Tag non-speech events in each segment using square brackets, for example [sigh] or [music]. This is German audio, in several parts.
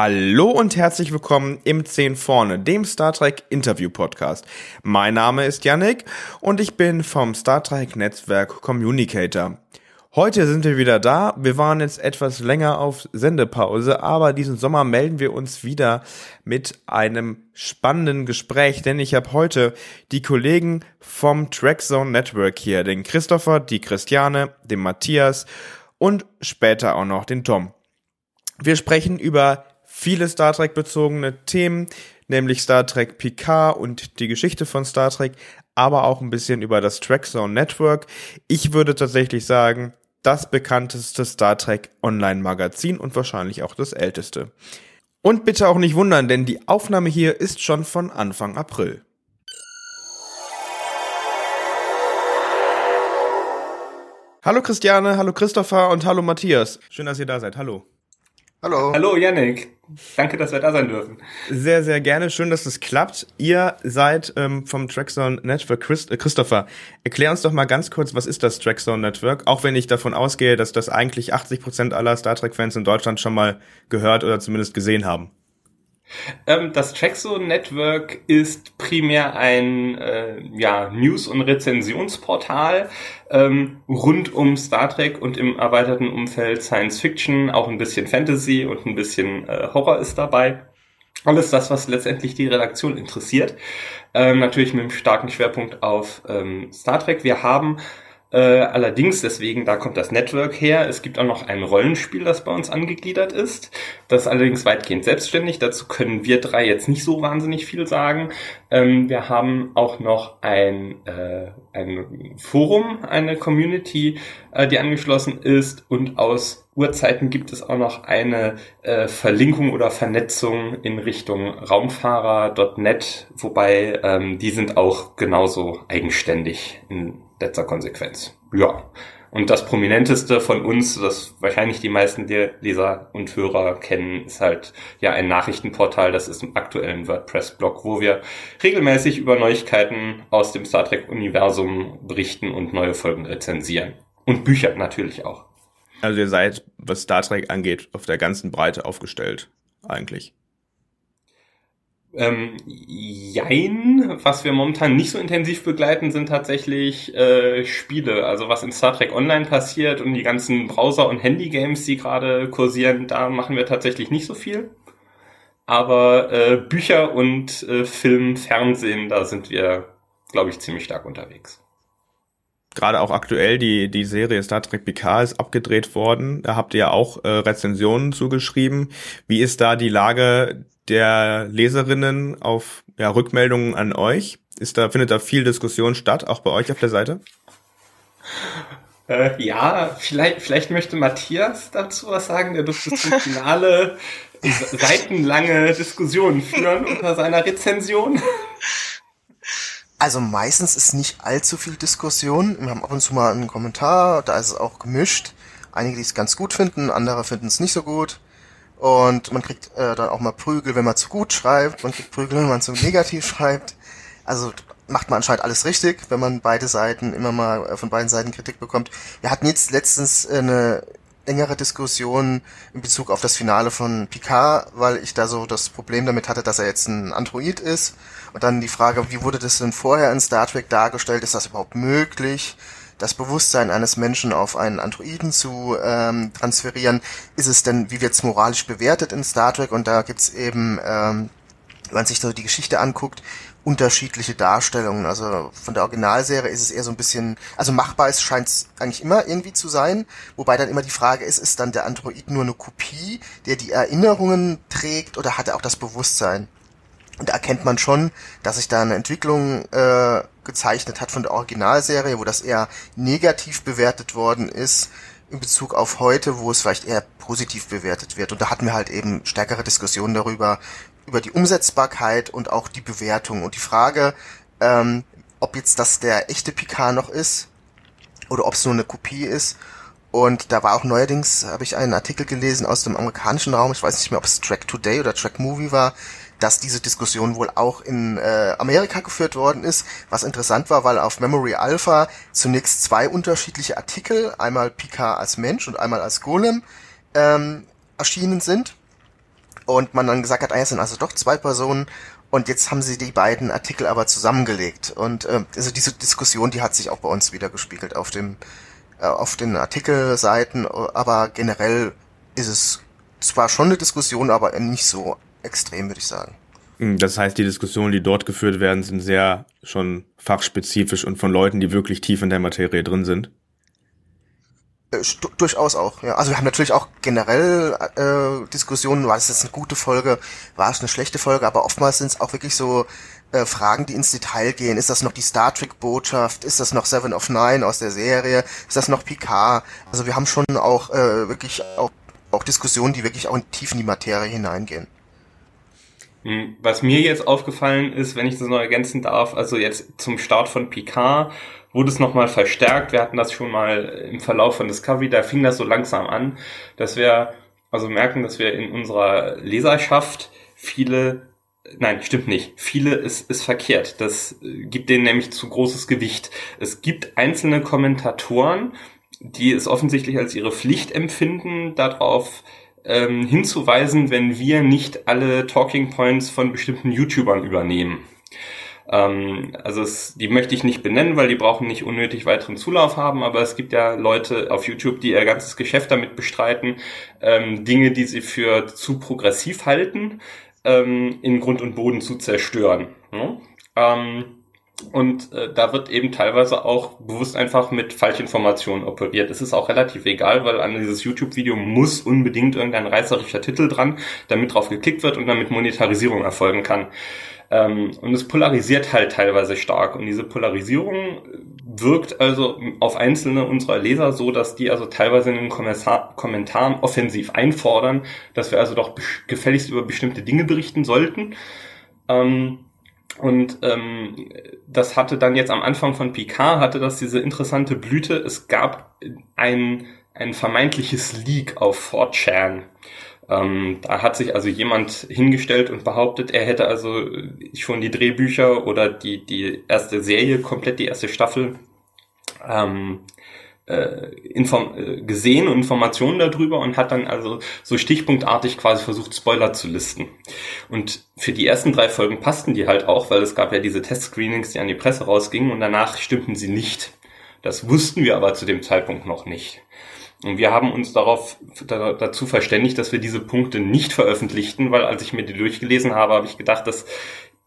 Hallo und herzlich willkommen im 10 vorne, dem Star Trek Interview Podcast. Mein Name ist Yannick und ich bin vom Star Trek Netzwerk Communicator. Heute sind wir wieder da. Wir waren jetzt etwas länger auf Sendepause, aber diesen Sommer melden wir uns wieder mit einem spannenden Gespräch, denn ich habe heute die Kollegen vom Trackzone Network hier, den Christopher, die Christiane, den Matthias und später auch noch den Tom. Wir sprechen über viele Star Trek bezogene Themen, nämlich Star Trek Picard und die Geschichte von Star Trek, aber auch ein bisschen über das Trackzone Network. Ich würde tatsächlich sagen, das bekannteste Star Trek Online Magazin und wahrscheinlich auch das älteste. Und bitte auch nicht wundern, denn die Aufnahme hier ist schon von Anfang April. Hallo Christiane, hallo Christopher und hallo Matthias. Schön, dass ihr da seid. Hallo. Hallo. Hallo Yannick. Danke, dass wir da sein dürfen. Sehr, sehr gerne. Schön, dass es klappt. Ihr seid ähm, vom Trackzone Network. Christ äh, Christopher, erklär uns doch mal ganz kurz, was ist das Trackzone Network? Auch wenn ich davon ausgehe, dass das eigentlich 80 Prozent aller Star Trek-Fans in Deutschland schon mal gehört oder zumindest gesehen haben. Ähm, das Trackzone Network ist primär ein äh, ja, News- und Rezensionsportal ähm, rund um Star Trek und im erweiterten Umfeld Science Fiction, auch ein bisschen Fantasy und ein bisschen äh, Horror ist dabei. Alles das, was letztendlich die Redaktion interessiert. Ähm, natürlich mit einem starken Schwerpunkt auf ähm, Star Trek. Wir haben äh, allerdings, deswegen, da kommt das Network her. Es gibt auch noch ein Rollenspiel, das bei uns angegliedert ist. Das ist allerdings weitgehend selbstständig. Dazu können wir drei jetzt nicht so wahnsinnig viel sagen. Ähm, wir haben auch noch ein, äh, ein Forum, eine Community, äh, die angeschlossen ist. Und aus Urzeiten gibt es auch noch eine äh, Verlinkung oder Vernetzung in Richtung Raumfahrer.net, wobei ähm, die sind auch genauso eigenständig in letzter Konsequenz. Ja. Und das prominenteste von uns, das wahrscheinlich die meisten Leser und Hörer kennen, ist halt ja ein Nachrichtenportal. Das ist im aktuellen WordPress-Blog, wo wir regelmäßig über Neuigkeiten aus dem Star Trek-Universum berichten und neue Folgen rezensieren. Und Bücher natürlich auch. Also ihr seid, was Star Trek angeht, auf der ganzen Breite aufgestellt, eigentlich. Ähm, jein, was wir momentan nicht so intensiv begleiten, sind tatsächlich äh, Spiele. Also was in Star Trek Online passiert und die ganzen Browser- und Handy-Games, die gerade kursieren, da machen wir tatsächlich nicht so viel. Aber äh, Bücher und äh, Film, Fernsehen, da sind wir, glaube ich, ziemlich stark unterwegs. Gerade auch aktuell die, die Serie Star Trek Picard ist abgedreht worden. Da habt ihr ja auch äh, Rezensionen zugeschrieben. Wie ist da die Lage der Leserinnen auf ja, Rückmeldungen an euch? Ist da, findet da viel Diskussion statt, auch bei euch auf der Seite? Äh, ja, vielleicht, vielleicht möchte Matthias dazu was sagen. Der durfte zum Finale seitenlange Diskussionen führen unter seiner Rezension. Also meistens ist nicht allzu viel Diskussion. Wir haben ab und zu mal einen Kommentar, da ist es auch gemischt. Einige, die es ganz gut finden, andere finden es nicht so gut. Und man kriegt äh, dann auch mal Prügel, wenn man zu gut schreibt. Man kriegt Prügel, wenn man zu negativ [laughs] schreibt. Also macht man anscheinend alles richtig, wenn man beide Seiten immer mal äh, von beiden Seiten Kritik bekommt. Wir hatten jetzt letztens äh, eine längere Diskussion in Bezug auf das Finale von Picard, weil ich da so das Problem damit hatte, dass er jetzt ein Android ist. Und dann die Frage, wie wurde das denn vorher in Star Trek dargestellt? Ist das überhaupt möglich? Das Bewusstsein eines Menschen auf einen Androiden zu ähm, transferieren, ist es denn, wie wird es moralisch bewertet in Star Trek? Und da gibt's eben, ähm, wenn man sich so die Geschichte anguckt, unterschiedliche Darstellungen. Also von der Originalserie ist es eher so ein bisschen, also machbar ist scheint es eigentlich immer irgendwie zu sein, wobei dann immer die Frage ist, ist dann der Android nur eine Kopie, der die Erinnerungen trägt oder hat er auch das Bewusstsein? Und da erkennt man schon, dass sich da eine Entwicklung äh, gezeichnet hat von der Originalserie, wo das eher negativ bewertet worden ist in Bezug auf heute, wo es vielleicht eher positiv bewertet wird. Und da hatten wir halt eben stärkere Diskussionen darüber, über die Umsetzbarkeit und auch die Bewertung. Und die Frage, ähm, ob jetzt das der echte Picard noch ist oder ob es nur eine Kopie ist. Und da war auch neuerdings, habe ich einen Artikel gelesen aus dem amerikanischen Raum, ich weiß nicht mehr, ob es Track Today oder Track Movie war, dass diese Diskussion wohl auch in äh, Amerika geführt worden ist, was interessant war, weil auf Memory Alpha zunächst zwei unterschiedliche Artikel, einmal Picard als Mensch und einmal als Golem, ähm, erschienen sind. Und man dann gesagt hat, ah, es sind also doch zwei Personen und jetzt haben sie die beiden Artikel aber zusammengelegt. Und äh, also diese Diskussion, die hat sich auch bei uns wieder gespiegelt auf dem äh, auf den Artikelseiten, aber generell ist es zwar schon eine Diskussion, aber nicht so extrem, würde ich sagen. Hm, das heißt, die Diskussionen, die dort geführt werden, sind sehr schon fachspezifisch und von Leuten, die wirklich tief in der Materie drin sind. Äh, durchaus auch, ja. Also wir haben natürlich auch generell äh, Diskussionen, war das jetzt eine gute Folge, war es eine schlechte Folge, aber oftmals sind es auch wirklich so äh, Fragen, die ins Detail gehen. Ist das noch die Star Trek Botschaft? Ist das noch Seven of Nine aus der Serie? Ist das noch Picard? Also wir haben schon auch äh, wirklich auch, auch Diskussionen, die wirklich auch tief in die Materie hineingehen. Hm, was mir jetzt aufgefallen ist, wenn ich das noch ergänzen darf, also jetzt zum Start von Picard wurde es nochmal verstärkt. Wir hatten das schon mal im Verlauf von Discovery, da fing das so langsam an, dass wir also merken, dass wir in unserer Leserschaft viele Nein, stimmt nicht. Viele ist, ist verkehrt. Das gibt denen nämlich zu großes Gewicht. Es gibt einzelne Kommentatoren, die es offensichtlich als ihre Pflicht empfinden, darauf ähm, hinzuweisen, wenn wir nicht alle Talking Points von bestimmten YouTubern übernehmen. Ähm, also es, die möchte ich nicht benennen, weil die brauchen nicht unnötig weiteren Zulauf haben, aber es gibt ja Leute auf YouTube, die ihr ganzes Geschäft damit bestreiten, ähm, Dinge, die sie für zu progressiv halten, ähm, in Grund und Boden zu zerstören. Ne? Ähm, und äh, da wird eben teilweise auch bewusst einfach mit Falschinformationen operiert. Es ist auch relativ egal, weil an dieses YouTube-Video muss unbedingt irgendein reißerischer Titel dran, damit drauf geklickt wird und damit Monetarisierung erfolgen kann. Ähm, und es polarisiert halt teilweise stark. Und diese Polarisierung wirkt also auf einzelne unserer Leser so, dass die also teilweise in den Kommentar Kommentaren offensiv einfordern, dass wir also doch gefälligst über bestimmte Dinge berichten sollten. Ähm, und ähm, das hatte dann jetzt am Anfang von Picard, hatte das diese interessante Blüte. Es gab ein, ein vermeintliches Leak auf 4chan. Ähm, da hat sich also jemand hingestellt und behauptet, er hätte also schon die Drehbücher oder die, die erste Serie, komplett die erste Staffel ähm, äh, inform äh, gesehen und Informationen darüber und hat dann also so stichpunktartig quasi versucht, Spoiler zu listen. Und für die ersten drei Folgen passten die halt auch, weil es gab ja diese Testscreenings, die an die Presse rausgingen und danach stimmten sie nicht. Das wussten wir aber zu dem Zeitpunkt noch nicht. Und wir haben uns darauf da, dazu verständigt, dass wir diese Punkte nicht veröffentlichten, weil als ich mir die durchgelesen habe, habe ich gedacht, dass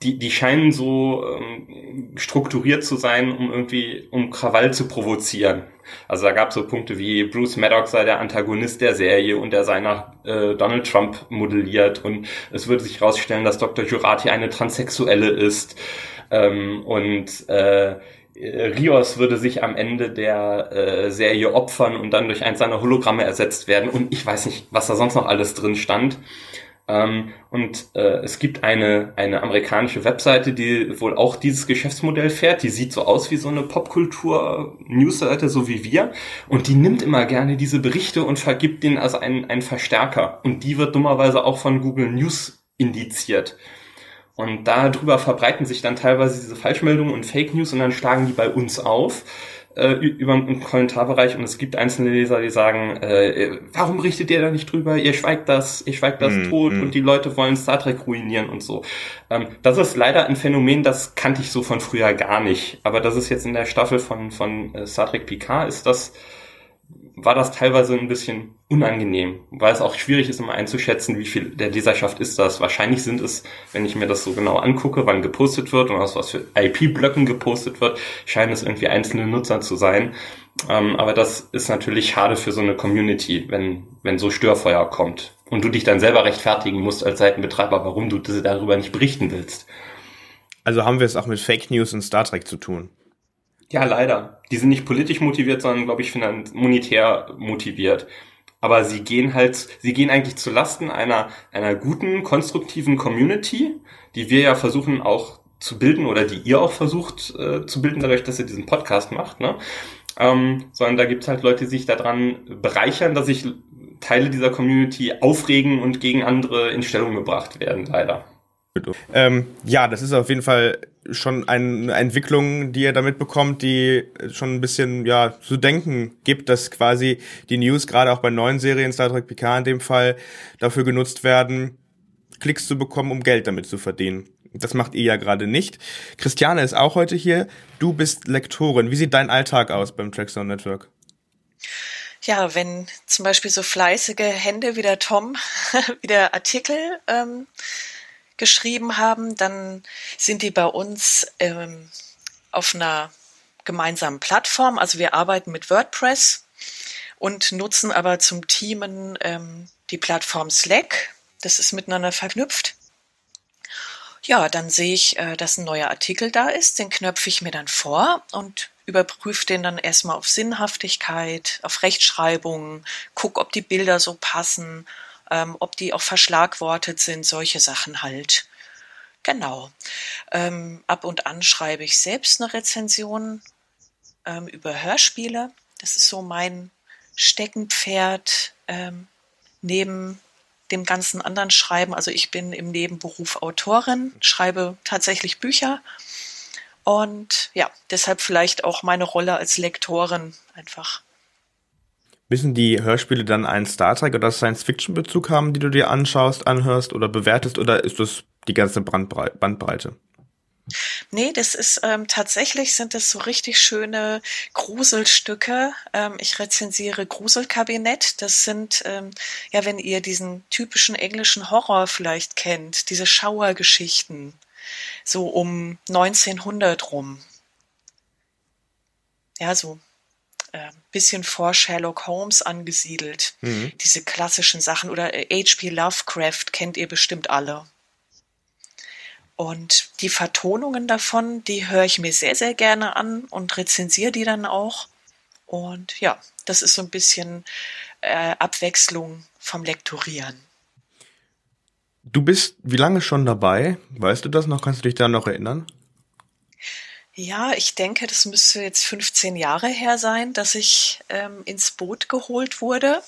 die, die scheinen so ähm, strukturiert zu sein, um irgendwie, um Krawall zu provozieren. Also da gab es so Punkte wie Bruce Maddox sei der Antagonist der Serie und er sei nach äh, Donald Trump modelliert und es würde sich herausstellen, dass Dr. Jurati eine Transsexuelle ist ähm, und äh, Rios würde sich am Ende der äh, Serie opfern und dann durch eins seiner Hologramme ersetzt werden und ich weiß nicht, was da sonst noch alles drin stand. Ähm, und äh, es gibt eine, eine amerikanische Webseite, die wohl auch dieses Geschäftsmodell fährt. Die sieht so aus wie so eine Popkultur-Newsseite, so wie wir. Und die nimmt immer gerne diese Berichte und vergibt denen also einen, einen Verstärker. Und die wird dummerweise auch von Google News indiziert. Und darüber verbreiten sich dann teilweise diese Falschmeldungen und Fake News und dann schlagen die bei uns auf äh, über im Kommentarbereich und es gibt einzelne Leser, die sagen, äh, warum richtet ihr da nicht drüber? Ihr schweigt das, ihr schweigt das mm, tot mm. und die Leute wollen Star Trek ruinieren und so. Ähm, das ist leider ein Phänomen, das kannte ich so von früher gar nicht. Aber das ist jetzt in der Staffel von, von äh, Star Trek Picard ist das war das teilweise ein bisschen unangenehm, weil es auch schwierig ist, immer einzuschätzen, wie viel der Leserschaft ist das. Wahrscheinlich sind es, wenn ich mir das so genau angucke, wann gepostet wird und aus was für IP-Blöcken gepostet wird, scheinen es irgendwie einzelne Nutzer zu sein. Ähm, aber das ist natürlich schade für so eine Community, wenn, wenn so Störfeuer kommt und du dich dann selber rechtfertigen musst als Seitenbetreiber, warum du darüber nicht berichten willst. Also haben wir es auch mit Fake News in Star Trek zu tun. Ja, leider. Die sind nicht politisch motiviert, sondern, glaube ich, monetär motiviert. Aber sie gehen halt, sie gehen eigentlich zu Lasten einer, einer guten, konstruktiven Community, die wir ja versuchen auch zu bilden oder die ihr auch versucht äh, zu bilden, dadurch, dass ihr diesen Podcast macht, ne? Ähm, sondern da gibt's halt Leute, die sich daran bereichern, dass sich Teile dieser Community aufregen und gegen andere in Stellung gebracht werden, leider. Ähm, ja, das ist auf jeden Fall schon eine Entwicklung, die ihr damit bekommt, die schon ein bisschen ja zu denken gibt, dass quasi die News gerade auch bei neuen Serien Star Trek Picard in dem Fall dafür genutzt werden, Klicks zu bekommen, um Geld damit zu verdienen. Das macht ihr ja gerade nicht. Christiane ist auch heute hier. Du bist Lektorin. Wie sieht dein Alltag aus beim Trackzone Network? Ja, wenn zum Beispiel so fleißige Hände wie der Tom [laughs] wieder Artikel ähm, geschrieben haben, dann sind die bei uns ähm, auf einer gemeinsamen Plattform. Also wir arbeiten mit WordPress und nutzen aber zum Teamen ähm, die Plattform Slack. Das ist miteinander verknüpft. Ja, dann sehe ich, äh, dass ein neuer Artikel da ist, den knöpfe ich mir dann vor und überprüfe den dann erstmal auf Sinnhaftigkeit, auf Rechtschreibung, guck, ob die Bilder so passen, ähm, ob die auch verschlagwortet sind, solche Sachen halt. Genau. Ähm, ab und an schreibe ich selbst eine Rezension ähm, über Hörspiele. Das ist so mein Steckenpferd ähm, neben dem ganzen anderen Schreiben. Also ich bin im Nebenberuf Autorin, schreibe tatsächlich Bücher und ja, deshalb vielleicht auch meine Rolle als Lektorin einfach. Müssen die Hörspiele dann einen Star Trek oder Science-Fiction-Bezug haben, die du dir anschaust, anhörst oder bewertest, oder ist das die ganze Bandbreite? Nee, das ist ähm, tatsächlich sind das so richtig schöne Gruselstücke. Ähm, ich rezensiere Gruselkabinett. Das sind, ähm, ja, wenn ihr diesen typischen englischen Horror vielleicht kennt, diese Schauergeschichten, so um 1900 rum. Ja, so äh, bisschen vor Sherlock Holmes angesiedelt. Mhm. Diese klassischen Sachen oder H.P. Lovecraft kennt ihr bestimmt alle. Und die Vertonungen davon, die höre ich mir sehr, sehr gerne an und rezensiere die dann auch. Und ja, das ist so ein bisschen äh, Abwechslung vom Lektorieren. Du bist wie lange schon dabei? Weißt du das noch? Kannst du dich da noch erinnern? Ja, ich denke, das müsste jetzt 15 Jahre her sein, dass ich ähm, ins Boot geholt wurde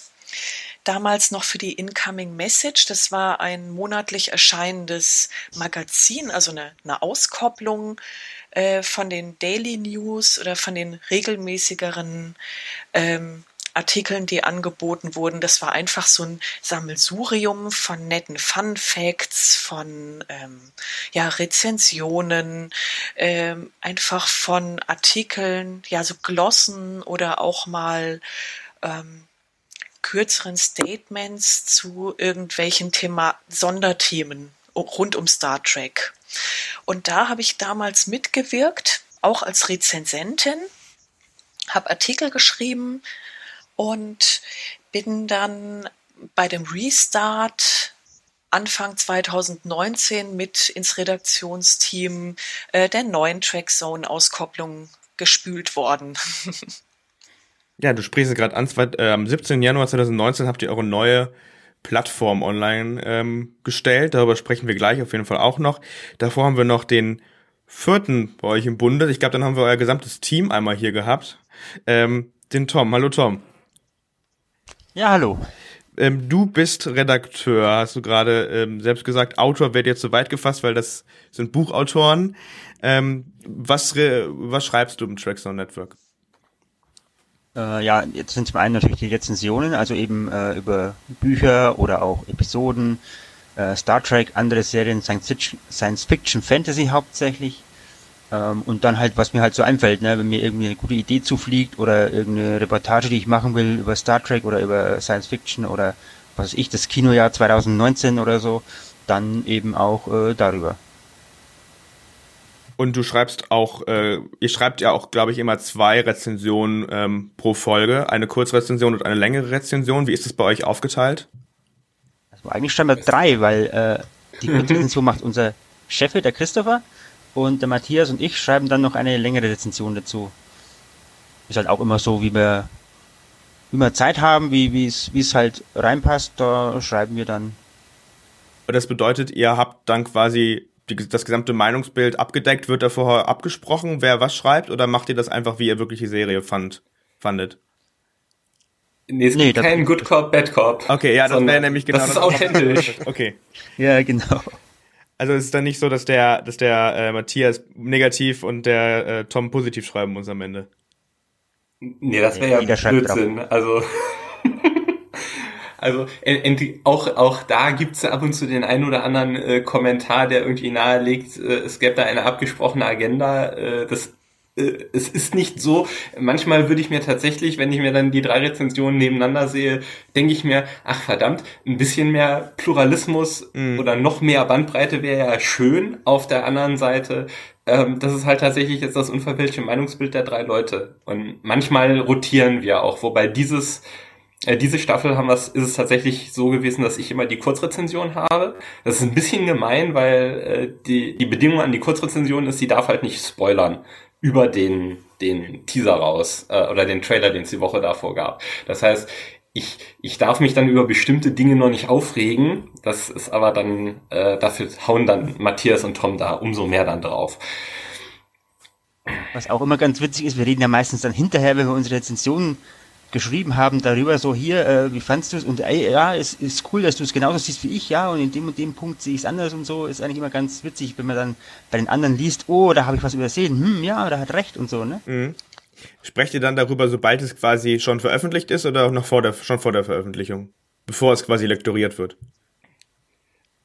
damals noch für die Incoming Message. Das war ein monatlich erscheinendes Magazin, also eine, eine Auskopplung äh, von den Daily News oder von den regelmäßigeren ähm, Artikeln, die angeboten wurden. Das war einfach so ein Sammelsurium von netten Fun Facts, von ähm, ja, Rezensionen, ähm, einfach von Artikeln, ja, so Glossen oder auch mal ähm, kürzeren Statements zu irgendwelchen Thema Sonderthemen rund um Star Trek. Und da habe ich damals mitgewirkt, auch als Rezensentin, habe Artikel geschrieben und bin dann bei dem Restart Anfang 2019 mit ins Redaktionsteam äh, der neuen Trackzone Auskopplung gespült worden. [laughs] Ja, du sprichst es gerade an. Äh, am 17. Januar 2019 habt ihr eure neue Plattform online ähm, gestellt. Darüber sprechen wir gleich auf jeden Fall auch noch. Davor haben wir noch den vierten bei euch im Bunde. Ich glaube, dann haben wir euer gesamtes Team einmal hier gehabt. Ähm, den Tom. Hallo Tom. Ja, hallo. Ähm, du bist Redakteur, hast du gerade ähm, selbst gesagt. Autor wird jetzt zu weit gefasst, weil das sind Buchautoren. Ähm, was, was schreibst du im Trackzone Network? Äh, ja, jetzt sind zum einen natürlich die Rezensionen, also eben äh, über Bücher oder auch Episoden, äh, Star Trek, andere Serien, Science Fiction, Science Fiction Fantasy hauptsächlich. Ähm, und dann halt, was mir halt so einfällt, ne, wenn mir irgendwie eine gute Idee zufliegt oder irgendeine Reportage, die ich machen will über Star Trek oder über Science Fiction oder was weiß ich, das Kinojahr 2019 oder so, dann eben auch äh, darüber. Und du schreibst auch, äh, ihr schreibt ja auch, glaube ich, immer zwei Rezensionen ähm, pro Folge, eine Kurzrezension und eine längere Rezension. Wie ist das bei euch aufgeteilt? Also eigentlich schreiben wir drei, weil äh, die [laughs] Kurzrezension macht unser Chef, der Christopher, und der Matthias und ich schreiben dann noch eine längere Rezension dazu. Ist halt auch immer so, wie wir, wie wir Zeit haben, wie wie es wie es halt reinpasst, da schreiben wir dann. Und das bedeutet, ihr habt dann quasi die, das gesamte Meinungsbild abgedeckt, wird da vorher abgesprochen, wer was schreibt, oder macht ihr das einfach, wie ihr wirklich die Serie fand, fandet? Nee, es nee, gibt keinen Good Cop, Bad Cop. Okay, ja, das wäre nämlich genau das. ist authentisch. okay. Ja, genau. Also es ist dann nicht so, dass der, dass der äh, Matthias negativ und der äh, Tom positiv schreiben muss am Ende. Nee, das wäre ja Blödsinn. Also, [laughs] also auch, auch da gibt's ab und zu den einen oder anderen äh, Kommentar, der irgendwie nahelegt, äh, es gäbe da eine abgesprochene Agenda. Äh, das es ist nicht so, manchmal würde ich mir tatsächlich, wenn ich mir dann die drei Rezensionen nebeneinander sehe, denke ich mir, ach verdammt, ein bisschen mehr Pluralismus mm. oder noch mehr Bandbreite wäre ja schön. Auf der anderen Seite, ähm, das ist halt tatsächlich jetzt das unverfälschte Meinungsbild der drei Leute. Und manchmal rotieren wir auch, wobei dieses äh, diese Staffel haben wir's, ist es tatsächlich so gewesen, dass ich immer die Kurzrezension habe. Das ist ein bisschen gemein, weil äh, die, die Bedingung an die Kurzrezension ist, sie darf halt nicht spoilern über den, den Teaser raus äh, oder den Trailer, den es die Woche davor gab. Das heißt, ich, ich darf mich dann über bestimmte Dinge noch nicht aufregen. Das ist aber dann, äh, dafür hauen dann Matthias und Tom da umso mehr dann drauf. Was auch immer ganz witzig ist, wir reden ja meistens dann hinterher, wenn wir unsere Rezensionen geschrieben haben darüber, so hier, äh, wie fandst du es? Und ey, ja, es ist cool, dass du es genauso siehst wie ich, ja, und in dem und dem Punkt sehe ich es anders und so, ist eigentlich immer ganz witzig, wenn man dann bei den anderen liest, oh, da habe ich was übersehen, hm, ja, da hat recht und so, ne? Mhm. Sprecht ihr dann darüber, sobald es quasi schon veröffentlicht ist oder auch noch vor der, schon vor der Veröffentlichung? Bevor es quasi lektoriert wird?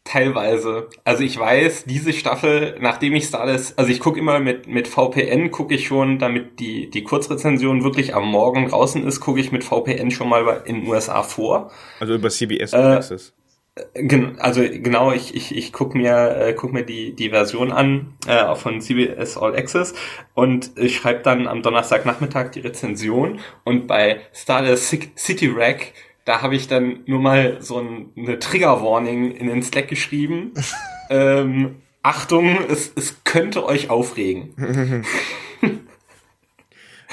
Teilweise. Also ich weiß, diese Staffel, nachdem ich Stardust, also ich gucke immer mit, mit VPN, gucke ich schon, damit die, die Kurzrezension wirklich am Morgen draußen ist, gucke ich mit VPN schon mal in den USA vor. Also über CBS äh, Access. Also genau, ich, ich, ich guck mir, äh, guck mir die, die Version an, äh, von CBS All Access und ich schreibe dann am Donnerstagnachmittag die Rezension und bei Stardust City Rack da habe ich dann nur mal so ein, eine Trigger-Warning in den Slack geschrieben. [laughs] ähm, Achtung, es, es könnte euch aufregen. [laughs]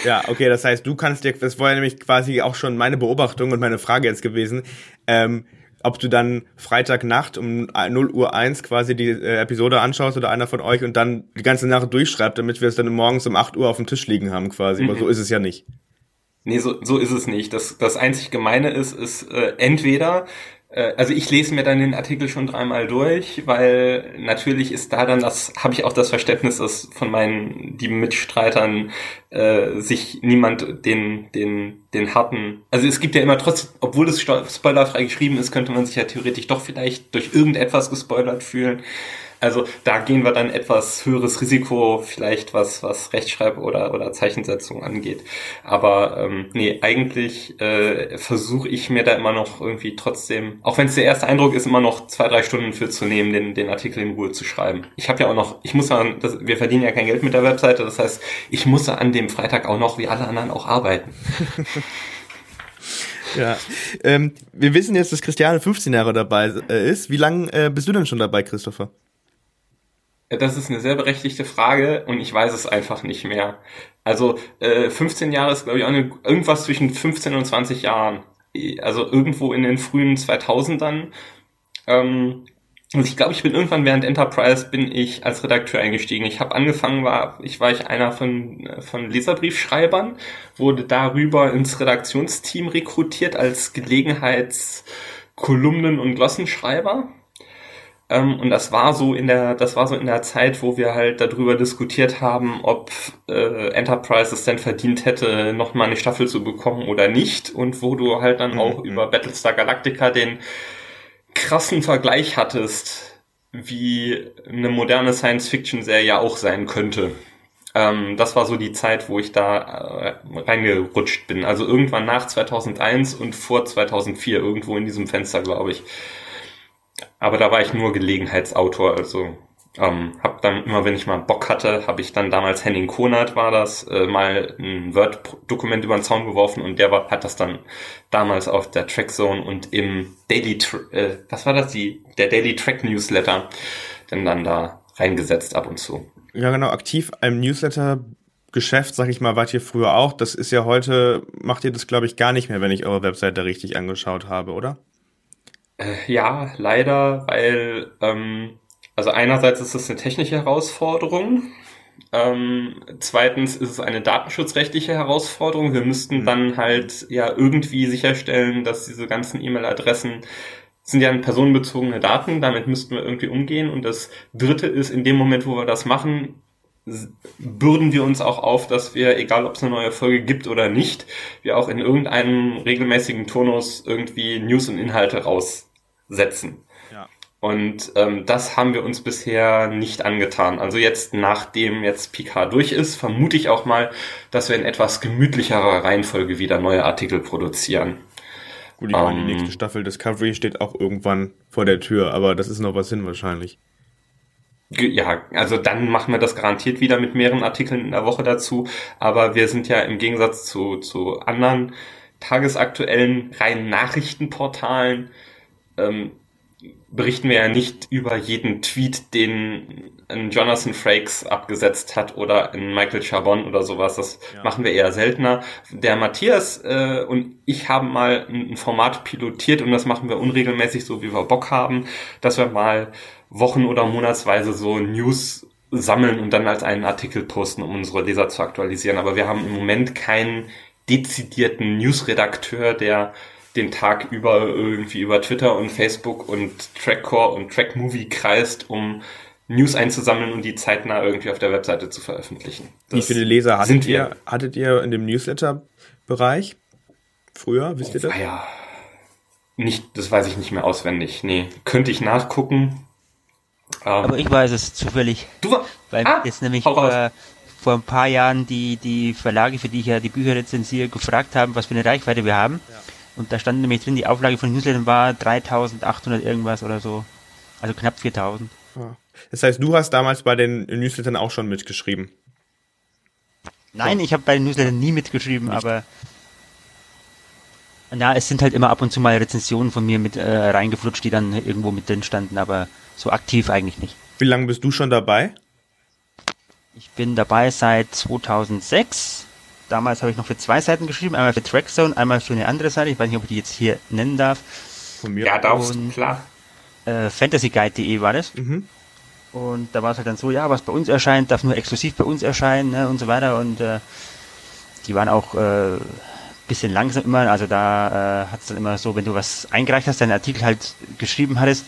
ja, okay, das heißt, du kannst dir, das war ja nämlich quasi auch schon meine Beobachtung und meine Frage jetzt gewesen, ähm, ob du dann Freitagnacht um 0 Uhr 1 quasi die äh, Episode anschaust oder einer von euch und dann die ganze Nacht durchschreibt, damit wir es dann morgens um 8 Uhr auf dem Tisch liegen haben quasi. Mhm. Aber so ist es ja nicht. Nee, so, so ist es nicht. Das, das einzig Gemeine ist, ist äh, entweder, äh, also ich lese mir dann den Artikel schon dreimal durch, weil natürlich ist da dann das, habe ich auch das Verständnis, dass von meinen die Mitstreitern äh, sich niemand den, den, den harten, also es gibt ja immer trotzdem, obwohl es spoilerfrei geschrieben ist, könnte man sich ja theoretisch doch vielleicht durch irgendetwas gespoilert fühlen. Also da gehen wir dann etwas höheres Risiko, vielleicht was, was Rechtschreib- oder, oder Zeichensetzung angeht. Aber ähm, nee, eigentlich äh, versuche ich mir da immer noch irgendwie trotzdem, auch wenn es der erste Eindruck ist, immer noch zwei, drei Stunden für zu nehmen, den, den Artikel in Ruhe zu schreiben. Ich habe ja auch noch, ich muss ja, das, wir verdienen ja kein Geld mit der Webseite, das heißt, ich muss an dem Freitag auch noch, wie alle anderen, auch arbeiten. [laughs] Ja, ähm, wir wissen jetzt, dass Christiane 15 Jahre dabei äh, ist. Wie lange äh, bist du denn schon dabei, Christopher? Das ist eine sehr berechtigte Frage und ich weiß es einfach nicht mehr. Also äh, 15 Jahre ist, glaube ich, auch eine, irgendwas zwischen 15 und 20 Jahren. Also irgendwo in den frühen 2000ern. Ähm, und ich glaube, ich bin irgendwann während Enterprise bin ich als Redakteur eingestiegen. Ich habe angefangen, war ich war ich einer von von Leserbriefschreibern, wurde darüber ins Redaktionsteam rekrutiert als Gelegenheitskolumnen und Glossenschreiber ähm, und das war so in der, das war so in der Zeit, wo wir halt darüber diskutiert haben, ob äh, Enterprise es denn verdient hätte, nochmal eine Staffel zu bekommen oder nicht. Und wo du halt dann mhm. auch über Battlestar Galactica den krassen Vergleich hattest, wie eine moderne Science-Fiction-Serie auch sein könnte. Ähm, das war so die Zeit, wo ich da äh, reingerutscht bin. Also irgendwann nach 2001 und vor 2004, irgendwo in diesem Fenster, glaube ich. Aber da war ich nur Gelegenheitsautor, also Ähm, hab dann immer, wenn ich mal Bock hatte, habe ich dann damals Henning Konert war das, äh, mal ein Word-Dokument über den Zaun geworfen und der war, hat das dann damals auf der Trackzone und im Daily, äh, was war das, die, der Daily Track Newsletter, denn dann da reingesetzt ab und zu. Ja, genau, aktiv im Newsletter Geschäft, sag ich mal, wart ihr früher auch. Das ist ja heute, macht ihr das, glaube ich, gar nicht mehr, wenn ich eure Webseite richtig angeschaut habe, oder? Äh, ja, leider, weil ähm, also einerseits ist es eine technische Herausforderung. Ähm, zweitens ist es eine datenschutzrechtliche Herausforderung. Wir müssten mhm. dann halt ja irgendwie sicherstellen, dass diese ganzen E-Mail-Adressen sind ja personenbezogene Daten, damit müssten wir irgendwie umgehen. Und das dritte ist, in dem Moment, wo wir das machen, bürden wir uns auch auf, dass wir, egal ob es eine neue Folge gibt oder nicht, wir auch in irgendeinem regelmäßigen Turnus irgendwie News und Inhalte raussetzen. Und ähm, das haben wir uns bisher nicht angetan. Also jetzt, nachdem jetzt Picard durch ist, vermute ich auch mal, dass wir in etwas gemütlicherer Reihenfolge wieder neue Artikel produzieren. Gut, ich meine, die ähm, nächste Staffel Discovery steht auch irgendwann vor der Tür, aber das ist noch was hin wahrscheinlich. Ja, also dann machen wir das garantiert wieder mit mehreren Artikeln in der Woche dazu. Aber wir sind ja im Gegensatz zu, zu anderen tagesaktuellen reinen Nachrichtenportalen ähm, berichten wir ja nicht über jeden Tweet, den ein Jonathan Frakes abgesetzt hat oder ein Michael Chabon oder sowas. Das ja. machen wir eher seltener. Der Matthias äh, und ich haben mal ein, Format pilotiert und das machen wir unregelmäßig, so wie wir Bock haben, dass wir mal Wochen- oder Monatsweise so News sammeln und dann als einen Artikel posten, um unsere Leser zu aktualisieren. Aber wir haben im Moment keinen dezidierten Newsredakteur, der den Tag über irgendwie über Twitter und Facebook und Trackcore und Trackmovie kreist, um News einzusammeln und die zeitnah irgendwie auf der Webseite zu veröffentlichen. Das Wie viele Leser hattet ihr, hattet ihr in dem Newsletter-Bereich früher? Wisst ihr das? Ah ja, nicht, das weiß ich nicht mehr auswendig. Nee, könnte ich nachgucken. Ähm, Aber ich weiß es zufällig. Du war, weil ah, jetzt nämlich vor, vor ein paar Jahren die, die Verlage, für die ich ja die Bücher rezensiere, gefragt haben, was für eine Reichweite wir haben. Ja. Und da stand nämlich drin, die Auflage von Newslettern war 3800 irgendwas oder so. Also knapp 4000. Das heißt, du hast damals bei den Newslettern auch schon mitgeschrieben? Nein, ich habe bei den Newslettern nie mitgeschrieben, Nicht. aber na, es sind halt immer ab und zu mal Rezensionen von mir mit äh, reingeflutscht, die dann irgendwo mit drin standen, aber so aktiv eigentlich nicht. Wie lange bist du schon dabei? Ich bin dabei seit 2006 damals habe ich noch für zwei Seiten geschrieben, einmal für Trackzone, einmal für eine andere Seite, ich weiß nicht, ob ich die jetzt hier nennen darf. Von mir ja, darfst du, klar. Äh, fantasyguide.de war das. Mhm. Und da war es halt dann so, ja, was bei uns erscheint, darf nur exklusiv bei uns erscheinen ne, und so weiter. Und äh, die waren auch äh, bisschen langsam immer. Also da äh, hat es dann immer so, wenn du was eingereicht hast, deinen Artikel halt geschrieben hattest,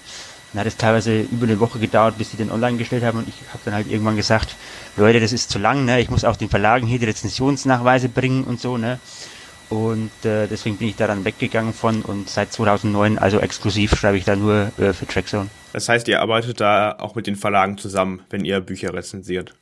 dann hat es teilweise über eine Woche gedauert, bis die den online gestellt haben und ich habe dann halt irgendwann gesagt, Leute, das ist zu lang, ne? Ich muss auch den Verlagen hier die Rezensionsnachweise bringen und so, ne? Und äh, deswegen bin ich da dann weggegangen von und seit 2009, also exklusiv, schreibe ich da nur äh, für Trackzone. Das heißt, ihr arbeitet da auch mit den Verlagen zusammen, wenn ihr Bücher rezensiert?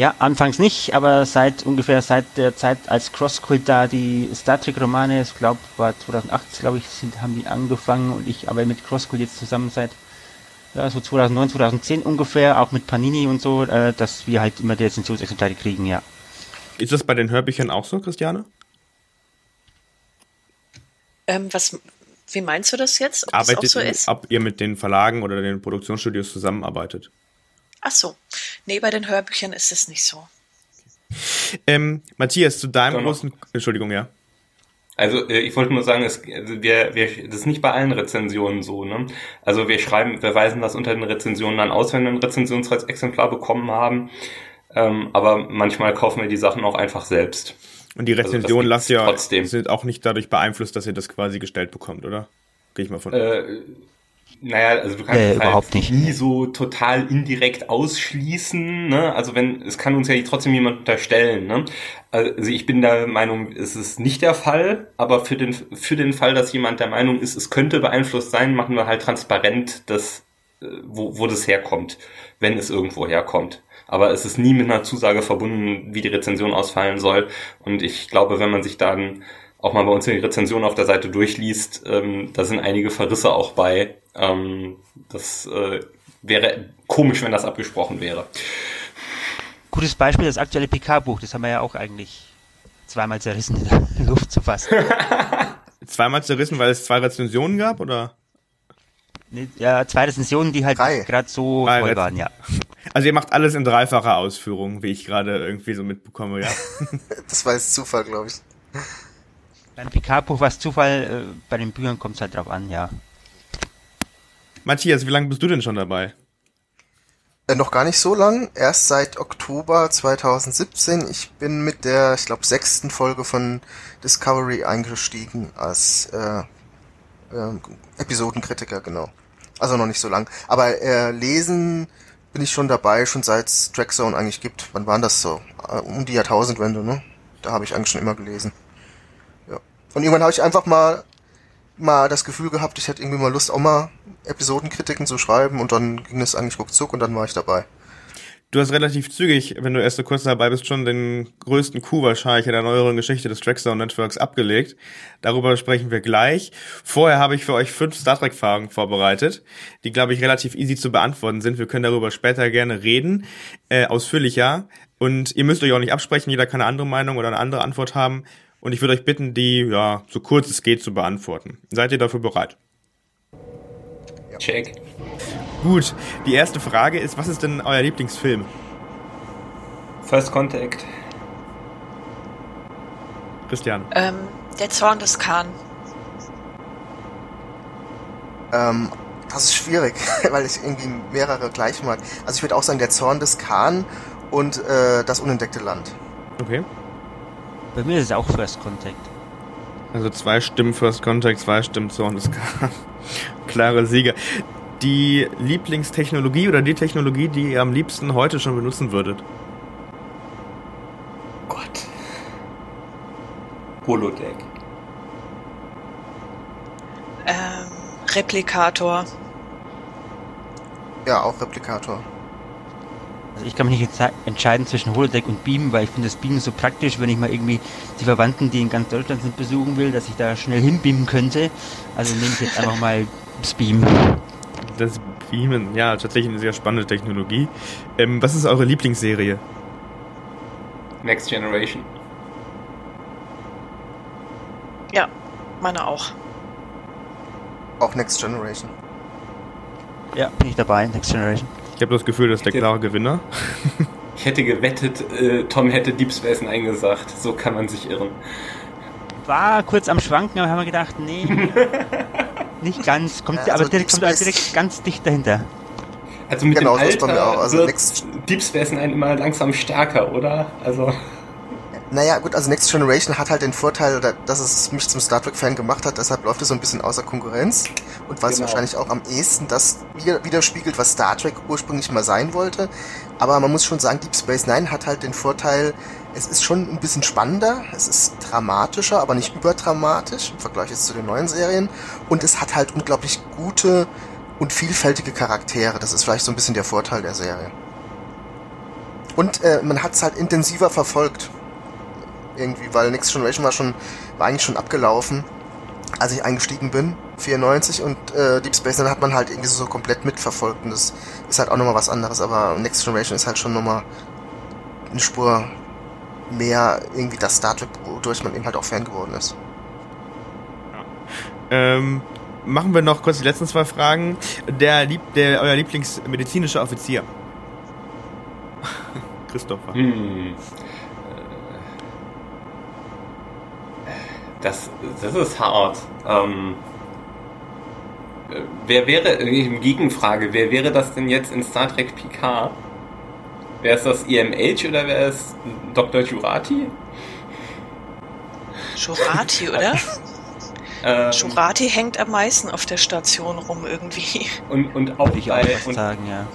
Ja, anfangs nicht, aber seit ungefähr seit der Zeit, als Crossquilt da die Star Trek Romane, ich glaube, war 2008, glaube ich, sind, haben die angefangen und ich arbeite mit Crossquilt jetzt zusammen seit ja, so 2009, 2010 ungefähr, auch mit Panini und so, äh, dass wir halt immer die Rezensionsexemplare kriegen, ja. Ist das bei den Hörbüchern auch so, Christiane? Ähm, was, wie meinst du das jetzt? Ob Arbeitet das auch so ist? Ob ihr mit den Verlagen oder den Produktionsstudios zusammenarbeitet? Ach so. Nee, bei den Hörbüchern ist es nicht so. Ähm, Matthias, zu deinem Doch großen. Entschuldigung, ja. Also äh, ich wollte nur sagen, es, also wir, wir, das ist nicht bei allen Rezensionen so. Ne? Also wir schreiben, wir weisen das unter den Rezensionen dann aus, wenn wir ein Rezensionsexemplar bekommen haben. Ähm, aber manchmal kaufen wir die Sachen auch einfach selbst. Und die Rezensionen also lasst ihr trotzdem. sind auch nicht dadurch beeinflusst, dass ihr das quasi gestellt bekommt, oder? Gehe ich mal von. Äh, naja, also du kannst äh, überhaupt halt nicht. nie so total indirekt ausschließen. Ne? Also wenn, es kann uns ja trotzdem jemand unterstellen. Ne? Also ich bin der Meinung, es ist nicht der Fall, aber für den, für den Fall, dass jemand der Meinung ist, es könnte beeinflusst sein, machen wir halt transparent, dass, äh, wo, wo das herkommt, wenn es irgendwo herkommt. Aber es ist nie mit einer Zusage verbunden, wie die Rezension ausfallen soll. Und ich glaube, wenn man sich dann auch mal bei uns in die Rezension auf der Seite durchliest, ähm, da sind einige Verrisse auch bei. Ähm, das äh, wäre komisch, wenn das abgesprochen wäre. Gutes Beispiel, das aktuelle PK-Buch, das haben wir ja auch eigentlich zweimal zerrissen in der Luft zu fassen. [laughs] zweimal zerrissen, weil es zwei Rezensionen gab, oder? Ja, zwei Rezensionen, die halt gerade so Drei toll waren, ja. [laughs] Also ihr macht alles in dreifacher Ausführung, wie ich gerade irgendwie so mitbekomme, ja. [laughs] das war jetzt Zufall, glaube ich. Beim PK-Buch war es Zufall, äh, bei den Büchern kommt es halt drauf an, ja. Matthias, wie lange bist du denn schon dabei? Äh, noch gar nicht so lang, erst seit Oktober 2017. Ich bin mit der, ich glaube, sechsten Folge von Discovery eingestiegen als äh, äh, Episodenkritiker, genau. Also noch nicht so lang. Aber äh, lesen bin ich schon dabei, schon seit es Trackzone eigentlich gibt. Wann waren das so? Äh, um die Jahrtausendwende, ne? Da habe ich eigentlich schon immer gelesen. Und irgendwann habe ich einfach mal mal das Gefühl gehabt, ich hätte irgendwie mal Lust, auch mal Episodenkritiken zu schreiben und dann ging es eigentlich ruckzuck und dann war ich dabei. Du hast relativ zügig, wenn du erst so kurz dabei bist, schon den größten Coup wahrscheinlich in der neueren Geschichte des Trackzone Networks abgelegt. Darüber sprechen wir gleich. Vorher habe ich für euch fünf Star Trek Fragen vorbereitet, die glaube ich relativ easy zu beantworten sind. Wir können darüber später gerne reden, äh, ausführlicher. Und ihr müsst euch auch nicht absprechen, jeder kann eine andere Meinung oder eine andere Antwort haben. Und ich würde euch bitten, die ja so kurz es geht zu beantworten. Seid ihr dafür bereit? Check. Gut, die erste Frage ist, was ist denn euer Lieblingsfilm? First Contact. Christian. Ähm, der Zorn des Khan. Ähm, das ist schwierig, [laughs] weil ich irgendwie mehrere gleich mag. Also ich würde auch sagen, der Zorn des Khan und äh, das unentdeckte Land. Okay. Bei mir ist es auch First Contact. Also zwei Stimmen First Contact, zwei Stimmen Zorn des [laughs] Khan. Klare Sieger die Lieblingstechnologie oder die Technologie, die ihr am liebsten heute schon benutzen würdet? Gott. Holodeck. Ähm, Replikator. Ja, auch Replikator. Also ich kann mich nicht entscheiden zwischen Holodeck und Beam, weil ich finde das Beam so praktisch, wenn ich mal irgendwie die Verwandten, die in ganz Deutschland sind, besuchen will, dass ich da schnell hinbeamen könnte. Also nehme ich jetzt einfach mal das Beam das Beamen, ja, tatsächlich eine sehr spannende Technologie. Ähm, was ist eure Lieblingsserie? Next Generation. Ja, meine auch. Auch Next Generation. Ja, bin ich dabei, Next Generation. Ich habe das Gefühl, das ist der klare Gewinner. Ich hätte gewettet, äh, Tom hätte Deep Space eingesagt. So kann man sich irren. War kurz am Schwanken, aber haben wir gedacht, nee. [laughs] Nicht ganz, kommt, ja, also aber direkt, kommt aber direkt ganz dicht dahinter. Also mit genau, dem Alter also wird Deep Space Nine immer langsam stärker, oder? Also... Naja, gut, also Next Generation hat halt den Vorteil, dass es mich zum Star Trek-Fan gemacht hat, deshalb läuft es so ein bisschen außer Konkurrenz. Und weil genau. es wahrscheinlich auch am ehesten das widerspiegelt, was Star Trek ursprünglich mal sein wollte. Aber man muss schon sagen, Deep Space Nine hat halt den Vorteil, es ist schon ein bisschen spannender, es ist dramatischer, aber nicht überdramatisch im Vergleich jetzt zu den neuen Serien. Und es hat halt unglaublich gute und vielfältige Charaktere. Das ist vielleicht so ein bisschen der Vorteil der Serie. Und äh, man hat es halt intensiver verfolgt. Irgendwie, weil Next Generation war schon, war eigentlich schon abgelaufen, als ich eingestiegen bin, 94 und äh, Deep Space dann hat man halt irgendwie so komplett mitverfolgt und das ist halt auch nochmal was anderes, aber Next Generation ist halt schon nochmal eine Spur mehr irgendwie das Star Trek, wodurch man eben halt auch Fan geworden ist. Ähm, machen wir noch kurz die letzten zwei Fragen. Der, Lieb der euer Lieblingsmedizinischer Offizier. [laughs] Christopher. Hm. Das, das ist hart. Ähm, wer wäre, Gegenfrage, wer wäre das denn jetzt in Star Trek Picard? Wer ist das EMH oder wer ist Dr. Jurati? Jurati, oder? [laughs] Ähm, Jurati hängt am meisten auf der Station rum irgendwie. Und, und auch ich bei, auch und, sagen, ja.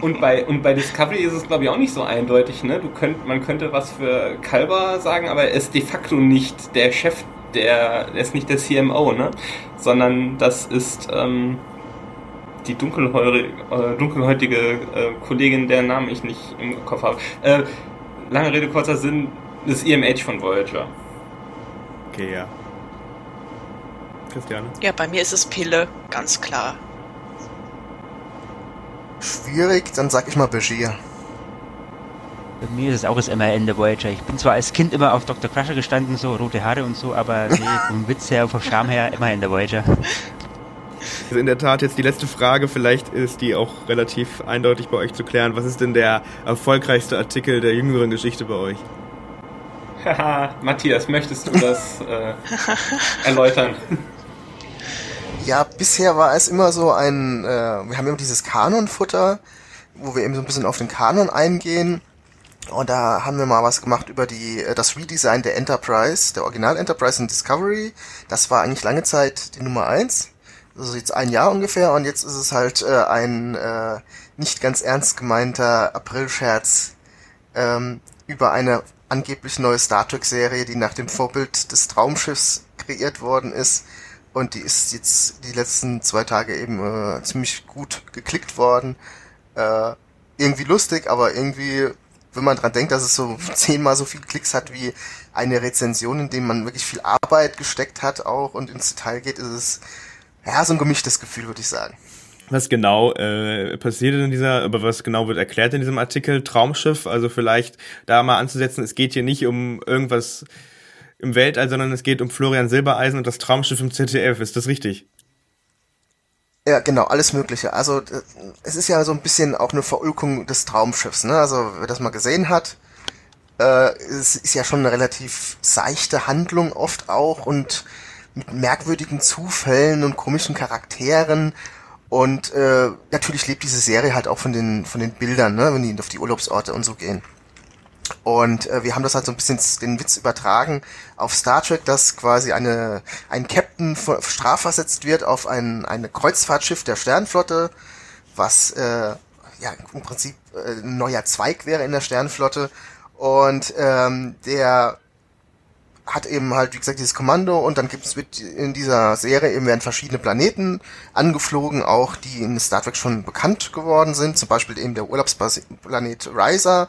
Und bei, und bei Discovery ist es glaube ich auch nicht so eindeutig, ne? Du könnt, man könnte was für Kalber sagen, aber er ist de facto nicht der Chef, der, er ist nicht der CMO, ne? Sondern das ist, ähm, die dunkelhäutige, äh, dunkelhäutige äh, Kollegin, deren Namen ich nicht im Kopf habe. Äh, lange Rede, kurzer Sinn, das EMH von Voyager. Okay, ja. Christiane? Ja, bei mir ist es Pille, ganz klar. Schwierig, dann sag ich mal Begier. Bei mir ist es auch das MRN der Voyager. Ich bin zwar als Kind immer auf Dr. Crusher gestanden, so rote Haare und so, aber nee, vom Witz her, vom Charme her, immer in der Voyager. Also in der Tat jetzt die letzte Frage, vielleicht ist die auch relativ eindeutig bei euch zu klären. Was ist denn der erfolgreichste Artikel der jüngeren Geschichte bei euch? Haha, Matthias, möchtest du das äh, [laughs] erläutern? Ja, bisher war es immer so ein, äh, wir haben immer dieses Kanonfutter, wo wir eben so ein bisschen auf den Kanon eingehen. Und da haben wir mal was gemacht über die, äh, das Redesign der Enterprise, der Original Enterprise in Discovery. Das war eigentlich lange Zeit die Nummer eins. Also jetzt ein Jahr ungefähr und jetzt ist es halt äh, ein äh, nicht ganz ernst gemeinter Aprilscherz ähm, über eine angeblich neue Star Trek Serie, die nach dem Vorbild des Traumschiffs kreiert worden ist. Und die ist jetzt die letzten zwei Tage eben äh, ziemlich gut geklickt worden. Äh, irgendwie lustig, aber irgendwie, wenn man dran denkt, dass es so zehnmal so viel Klicks hat wie eine Rezension, in dem man wirklich viel Arbeit gesteckt hat auch und ins Detail geht, ist es ja so ein gemischtes Gefühl, würde ich sagen. Was genau äh, passiert in dieser, aber was genau wird erklärt in diesem Artikel Traumschiff? Also vielleicht da mal anzusetzen, es geht hier nicht um irgendwas im Weltall, sondern es geht um Florian Silbereisen und das Traumschiff im ZDF. Ist das richtig? Ja, genau, alles Mögliche. Also es ist ja so ein bisschen auch eine Verulkung des Traumschiffs. Ne? Also wer das mal gesehen hat, äh, es ist ja schon eine relativ seichte Handlung oft auch und mit merkwürdigen Zufällen und komischen Charakteren und äh, natürlich lebt diese Serie halt auch von den von den Bildern, ne, wenn die auf die Urlaubsorte und so gehen. Und äh, wir haben das halt so ein bisschen den Witz übertragen auf Star Trek, dass quasi eine ein Captain strafversetzt wird auf ein eine Kreuzfahrtschiff der Sternflotte, was äh, ja im Prinzip äh, ein neuer Zweig wäre in der Sternflotte. Und ähm, der hat eben halt, wie gesagt, dieses Kommando und dann gibt es in dieser Serie eben werden verschiedene Planeten angeflogen, auch die in Star Trek schon bekannt geworden sind, zum Beispiel eben der Urlaubsplanet Riser.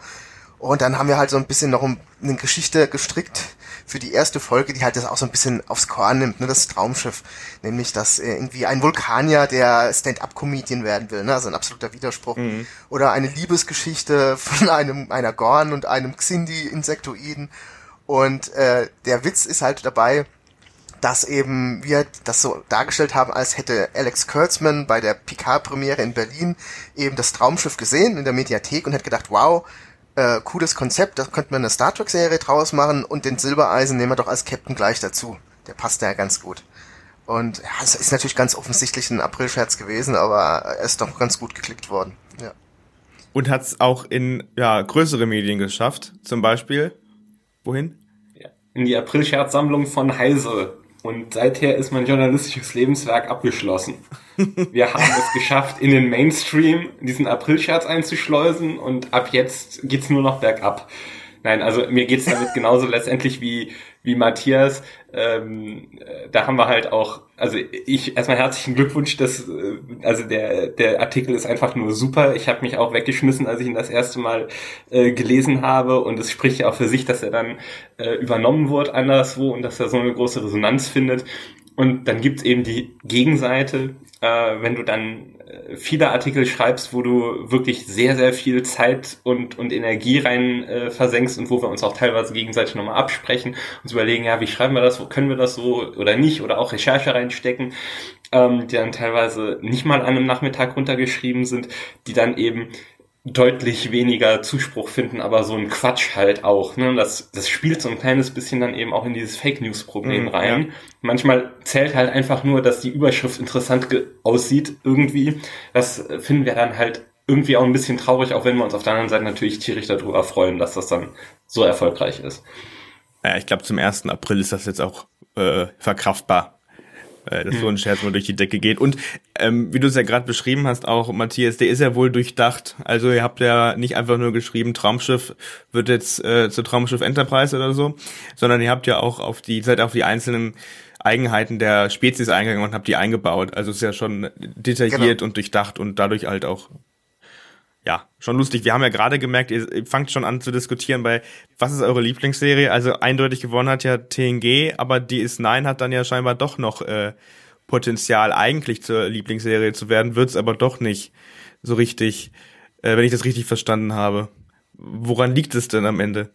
Und dann haben wir halt so ein bisschen noch eine Geschichte gestrickt für die erste Folge, die halt das auch so ein bisschen aufs Korn nimmt, ne, das Traumschiff. Nämlich, dass irgendwie ein Vulkanier, der Stand-up-Comedian werden will, ne, also ein absoluter Widerspruch. Mhm. Oder eine Liebesgeschichte [laughs] von einem, einer Gorn und einem Xindi-Insektoiden und äh, der Witz ist halt dabei, dass eben wir das so dargestellt haben, als hätte Alex Kurtzman bei der Picard-Premiere in Berlin eben das Traumschiff gesehen in der Mediathek und hat gedacht, wow, äh, cooles Konzept, da könnte man eine Star Trek-Serie draus machen und den Silbereisen nehmen wir doch als Captain gleich dazu. Der passt ja ganz gut. Und ja, es ist natürlich ganz offensichtlich ein Aprilscherz gewesen, aber er ist doch ganz gut geklickt worden. Ja. Und hat es auch in ja, größere Medien geschafft, zum Beispiel Wohin? Ja, in die April-Scherzsammlung von Heise. Und seither ist mein journalistisches Lebenswerk abgeschlossen. Wir haben es geschafft, in den Mainstream diesen April-Scherz einzuschleusen und ab jetzt geht's nur noch bergab. Nein, also mir geht's damit genauso letztendlich wie, wie Matthias. Ähm, äh, da haben wir halt auch, also ich erstmal herzlichen Glückwunsch, dass, äh, also der, der Artikel ist einfach nur super. Ich habe mich auch weggeschmissen, als ich ihn das erste Mal äh, gelesen habe und es spricht ja auch für sich, dass er dann äh, übernommen wurde anderswo und dass er so eine große Resonanz findet. Und dann gibt's eben die Gegenseite, äh, wenn du dann viele Artikel schreibst, wo du wirklich sehr, sehr viel Zeit und, und Energie rein äh, versenkst und wo wir uns auch teilweise gegenseitig nochmal absprechen, uns überlegen, ja, wie schreiben wir das, wo können wir das so oder nicht oder auch Recherche reinstecken, ähm, die dann teilweise nicht mal an einem Nachmittag runtergeschrieben sind, die dann eben deutlich weniger Zuspruch finden, aber so ein Quatsch halt auch. Ne? Das, das spielt so ein kleines bisschen dann eben auch in dieses Fake News Problem mhm, rein. Ja. Manchmal zählt halt einfach nur, dass die Überschrift interessant aussieht irgendwie. Das finden wir dann halt irgendwie auch ein bisschen traurig, auch wenn wir uns auf der anderen Seite natürlich tierisch darüber freuen, dass das dann so erfolgreich ist. Ja, ich glaube, zum 1. April ist das jetzt auch äh, verkraftbar dass so ein Scherz mal durch die Decke geht. Und ähm, wie du es ja gerade beschrieben hast, auch Matthias, der ist ja wohl durchdacht. Also ihr habt ja nicht einfach nur geschrieben, Traumschiff wird jetzt äh, zu Traumschiff Enterprise oder so, sondern ihr habt ja auch auf die, seid auf die einzelnen Eigenheiten der Spezies eingegangen und habt die eingebaut. Also es ist ja schon detailliert genau. und durchdacht und dadurch halt auch ja, schon lustig. Wir haben ja gerade gemerkt, ihr fangt schon an zu diskutieren bei, was ist eure Lieblingsserie? Also eindeutig gewonnen hat ja TNG, aber DS9 hat dann ja scheinbar doch noch äh, Potenzial, eigentlich zur Lieblingsserie zu werden, wird's aber doch nicht. so richtig, äh, wenn ich das richtig verstanden habe. Woran liegt es denn am Ende?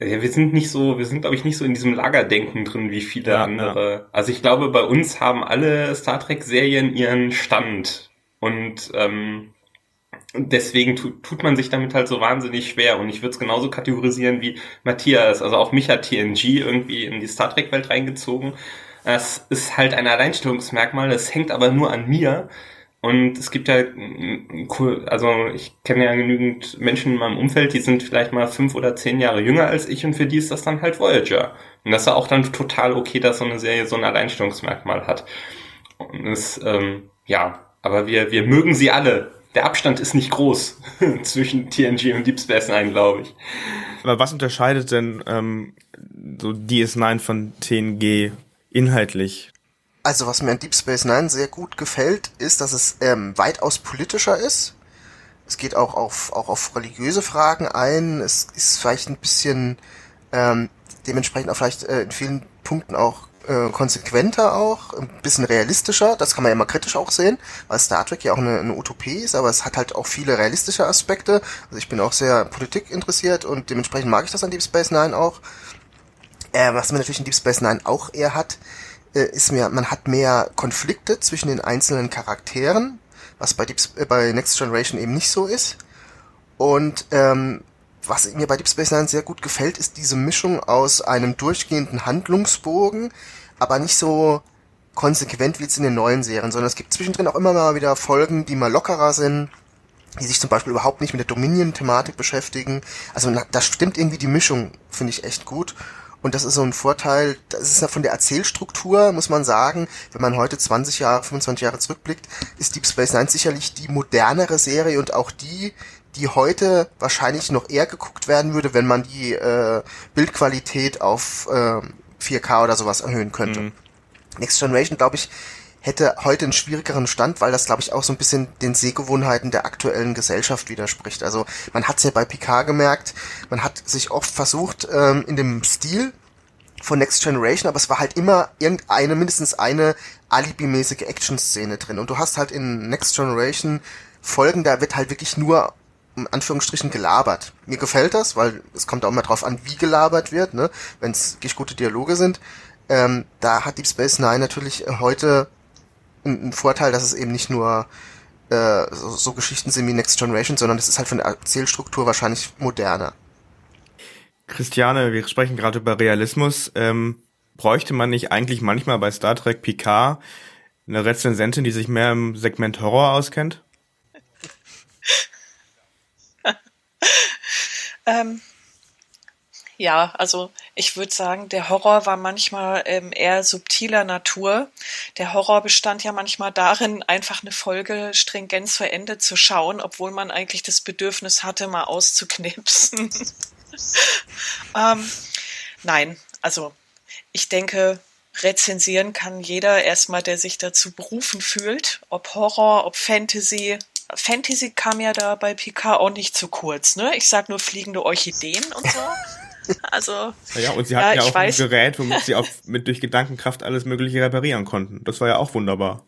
Ja, wir sind nicht so, wir sind, glaube ich, nicht so in diesem Lagerdenken drin wie viele ja, andere. Ja. Also ich glaube, bei uns haben alle Star Trek-Serien ihren Stand. Und ähm, deswegen tut, tut man sich damit halt so wahnsinnig schwer. Und ich würde es genauso kategorisieren wie Matthias. Also auch mich hat TNG irgendwie in die Star Trek-Welt reingezogen. Es ist halt ein Alleinstellungsmerkmal, es hängt aber nur an mir. Und es gibt ja, cool, also ich kenne ja genügend Menschen in meinem Umfeld, die sind vielleicht mal fünf oder zehn Jahre jünger als ich und für die ist das dann halt Voyager. Und das ist ja auch dann total okay, dass so eine Serie so ein Alleinstellungsmerkmal hat. Und es, ähm, ja, aber wir, wir mögen sie alle. Der Abstand ist nicht groß [laughs] zwischen TNG und Deep Space Nine, glaube ich. Aber was unterscheidet denn ähm, so DS9 von TNG inhaltlich? Also was mir an Deep Space Nine sehr gut gefällt, ist, dass es ähm, weitaus politischer ist. Es geht auch auf, auch auf religiöse Fragen ein. Es ist vielleicht ein bisschen ähm, dementsprechend auch vielleicht äh, in vielen Punkten auch äh, konsequenter auch, ein bisschen realistischer. Das kann man ja immer kritisch auch sehen, weil Star Trek ja auch eine, eine Utopie ist, aber es hat halt auch viele realistische Aspekte. Also ich bin auch sehr Politik interessiert und dementsprechend mag ich das an Deep Space Nine auch. Äh, was man natürlich in Deep Space Nine auch eher hat, äh, ist mehr, man hat mehr Konflikte zwischen den einzelnen Charakteren, was bei, Deep, äh, bei Next Generation eben nicht so ist. Und ähm, was mir bei Deep Space Nine sehr gut gefällt, ist diese Mischung aus einem durchgehenden Handlungsbogen, aber nicht so konsequent wie jetzt in den neuen Serien, sondern es gibt zwischendrin auch immer mal wieder Folgen, die mal lockerer sind, die sich zum Beispiel überhaupt nicht mit der Dominion-Thematik beschäftigen. Also da stimmt irgendwie die Mischung, finde ich echt gut. Und das ist so ein Vorteil, das ist ja von der Erzählstruktur, muss man sagen, wenn man heute 20 Jahre, 25 Jahre zurückblickt, ist Deep Space Nine sicherlich die modernere Serie und auch die, die heute wahrscheinlich noch eher geguckt werden würde, wenn man die äh, Bildqualität auf äh, 4K oder sowas erhöhen könnte. Mhm. Next Generation, glaube ich, hätte heute einen schwierigeren Stand, weil das, glaube ich, auch so ein bisschen den Sehgewohnheiten der aktuellen Gesellschaft widerspricht. Also man hat es ja bei Picard gemerkt, man hat sich oft versucht, ähm, in dem Stil von Next Generation, aber es war halt immer irgendeine, mindestens eine alibimäßige Action-Szene drin. Und du hast halt in Next Generation Folgen, da wird halt wirklich nur in Anführungsstrichen gelabert. Mir gefällt das, weil es kommt auch immer drauf an, wie gelabert wird, ne? wenn es wirklich gute Dialoge sind. Ähm, da hat Deep Space Nine natürlich heute ein Vorteil, dass es eben nicht nur äh, so, so Geschichten sind wie Next Generation, sondern es ist halt von der Erzählstruktur wahrscheinlich moderner. Christiane, wir sprechen gerade über Realismus. Ähm, bräuchte man nicht eigentlich manchmal bei Star Trek Picard eine Rezensentin, die sich mehr im Segment Horror auskennt? [laughs] ähm, ja, also ich würde sagen, der Horror war manchmal ähm, eher subtiler Natur. Der Horror bestand ja manchmal darin, einfach eine Folge stringent zu Ende zu schauen, obwohl man eigentlich das Bedürfnis hatte, mal auszuknipsen. [laughs] ähm, nein, also ich denke, rezensieren kann jeder erstmal, der sich dazu berufen fühlt, ob Horror, ob Fantasy. Fantasy kam ja da bei Picard auch nicht zu kurz, ne? Ich sag nur fliegende Orchideen und so. [laughs] Also. Ja, und sie hatten ja, ja auch weiß. ein Gerät, womit [laughs] sie auch mit durch Gedankenkraft alles Mögliche reparieren konnten. Das war ja auch wunderbar.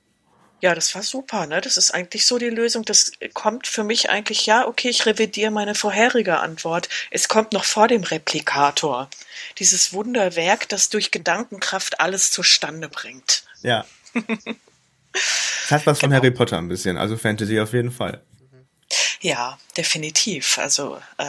Ja, das war super, ne? Das ist eigentlich so die Lösung. Das kommt für mich eigentlich, ja, okay, ich revidiere meine vorherige Antwort. Es kommt noch vor dem Replikator. Dieses Wunderwerk, das durch Gedankenkraft alles zustande bringt. Ja. [laughs] Es hat was von genau. Harry Potter ein bisschen, also Fantasy auf jeden Fall. Ja, definitiv. Also äh,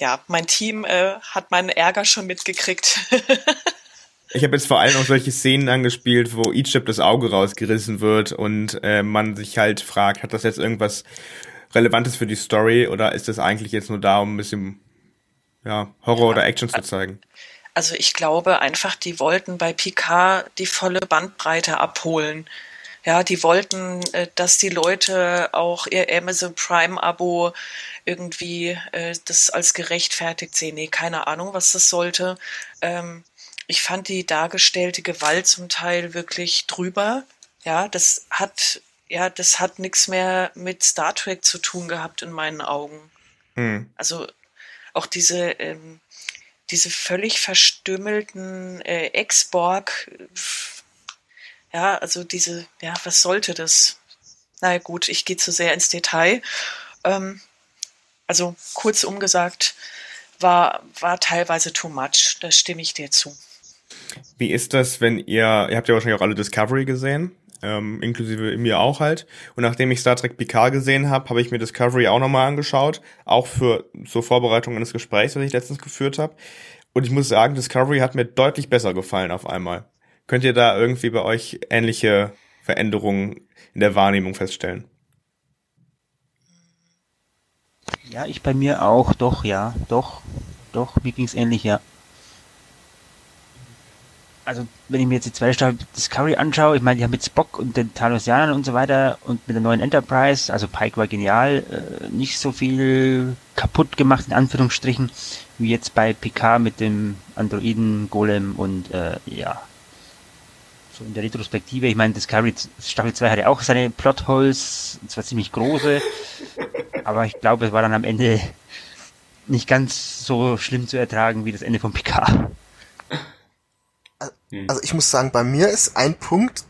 ja, mein Team äh, hat meinen Ärger schon mitgekriegt. [laughs] ich habe jetzt vor allem auch solche Szenen angespielt, wo Egypt das Auge rausgerissen wird und äh, man sich halt fragt, hat das jetzt irgendwas Relevantes für die Story oder ist das eigentlich jetzt nur da, um ein bisschen ja, Horror ja, oder Action zu zeigen? Also ich glaube einfach, die wollten bei Picard die volle Bandbreite abholen. Ja, die wollten, äh, dass die Leute auch ihr Amazon Prime Abo irgendwie äh, das als gerechtfertigt sehen. Nee, keine Ahnung, was das sollte. Ähm, ich fand die dargestellte Gewalt zum Teil wirklich drüber. Ja, das hat, ja, das hat nichts mehr mit Star Trek zu tun gehabt in meinen Augen. Hm. Also auch diese, ähm, diese völlig verstümmelten äh, Ex-Borg, ja, also diese, ja, was sollte das? naja gut, ich gehe zu sehr ins Detail. Ähm, also kurz umgesagt, war, war teilweise too much. Da stimme ich dir zu. Wie ist das, wenn ihr, ihr habt ja wahrscheinlich auch alle Discovery gesehen, ähm, inklusive mir auch halt. Und nachdem ich Star Trek Picard gesehen habe, habe ich mir Discovery auch nochmal angeschaut, auch für zur Vorbereitung eines Gesprächs, das ich letztens geführt habe. Und ich muss sagen, Discovery hat mir deutlich besser gefallen auf einmal. Könnt ihr da irgendwie bei euch ähnliche Veränderungen in der Wahrnehmung feststellen? Ja, ich bei mir auch, doch, ja, doch, doch, mir ging's ähnlich, ja. Also, wenn ich mir jetzt die zweite Staffel Discovery anschaue, ich meine, die haben mit Spock und den Talosianern und so weiter und mit der neuen Enterprise, also Pike war genial, äh, nicht so viel kaputt gemacht, in Anführungsstrichen, wie jetzt bei PK mit dem Androiden Golem und, äh, ja, so in der Retrospektive, ich meine, Discovery Staffel 2 hatte auch seine Plotholes, zwar ziemlich große, aber ich glaube, es war dann am Ende nicht ganz so schlimm zu ertragen wie das Ende von Picard. Also ich muss sagen, bei mir ist ein Punkt,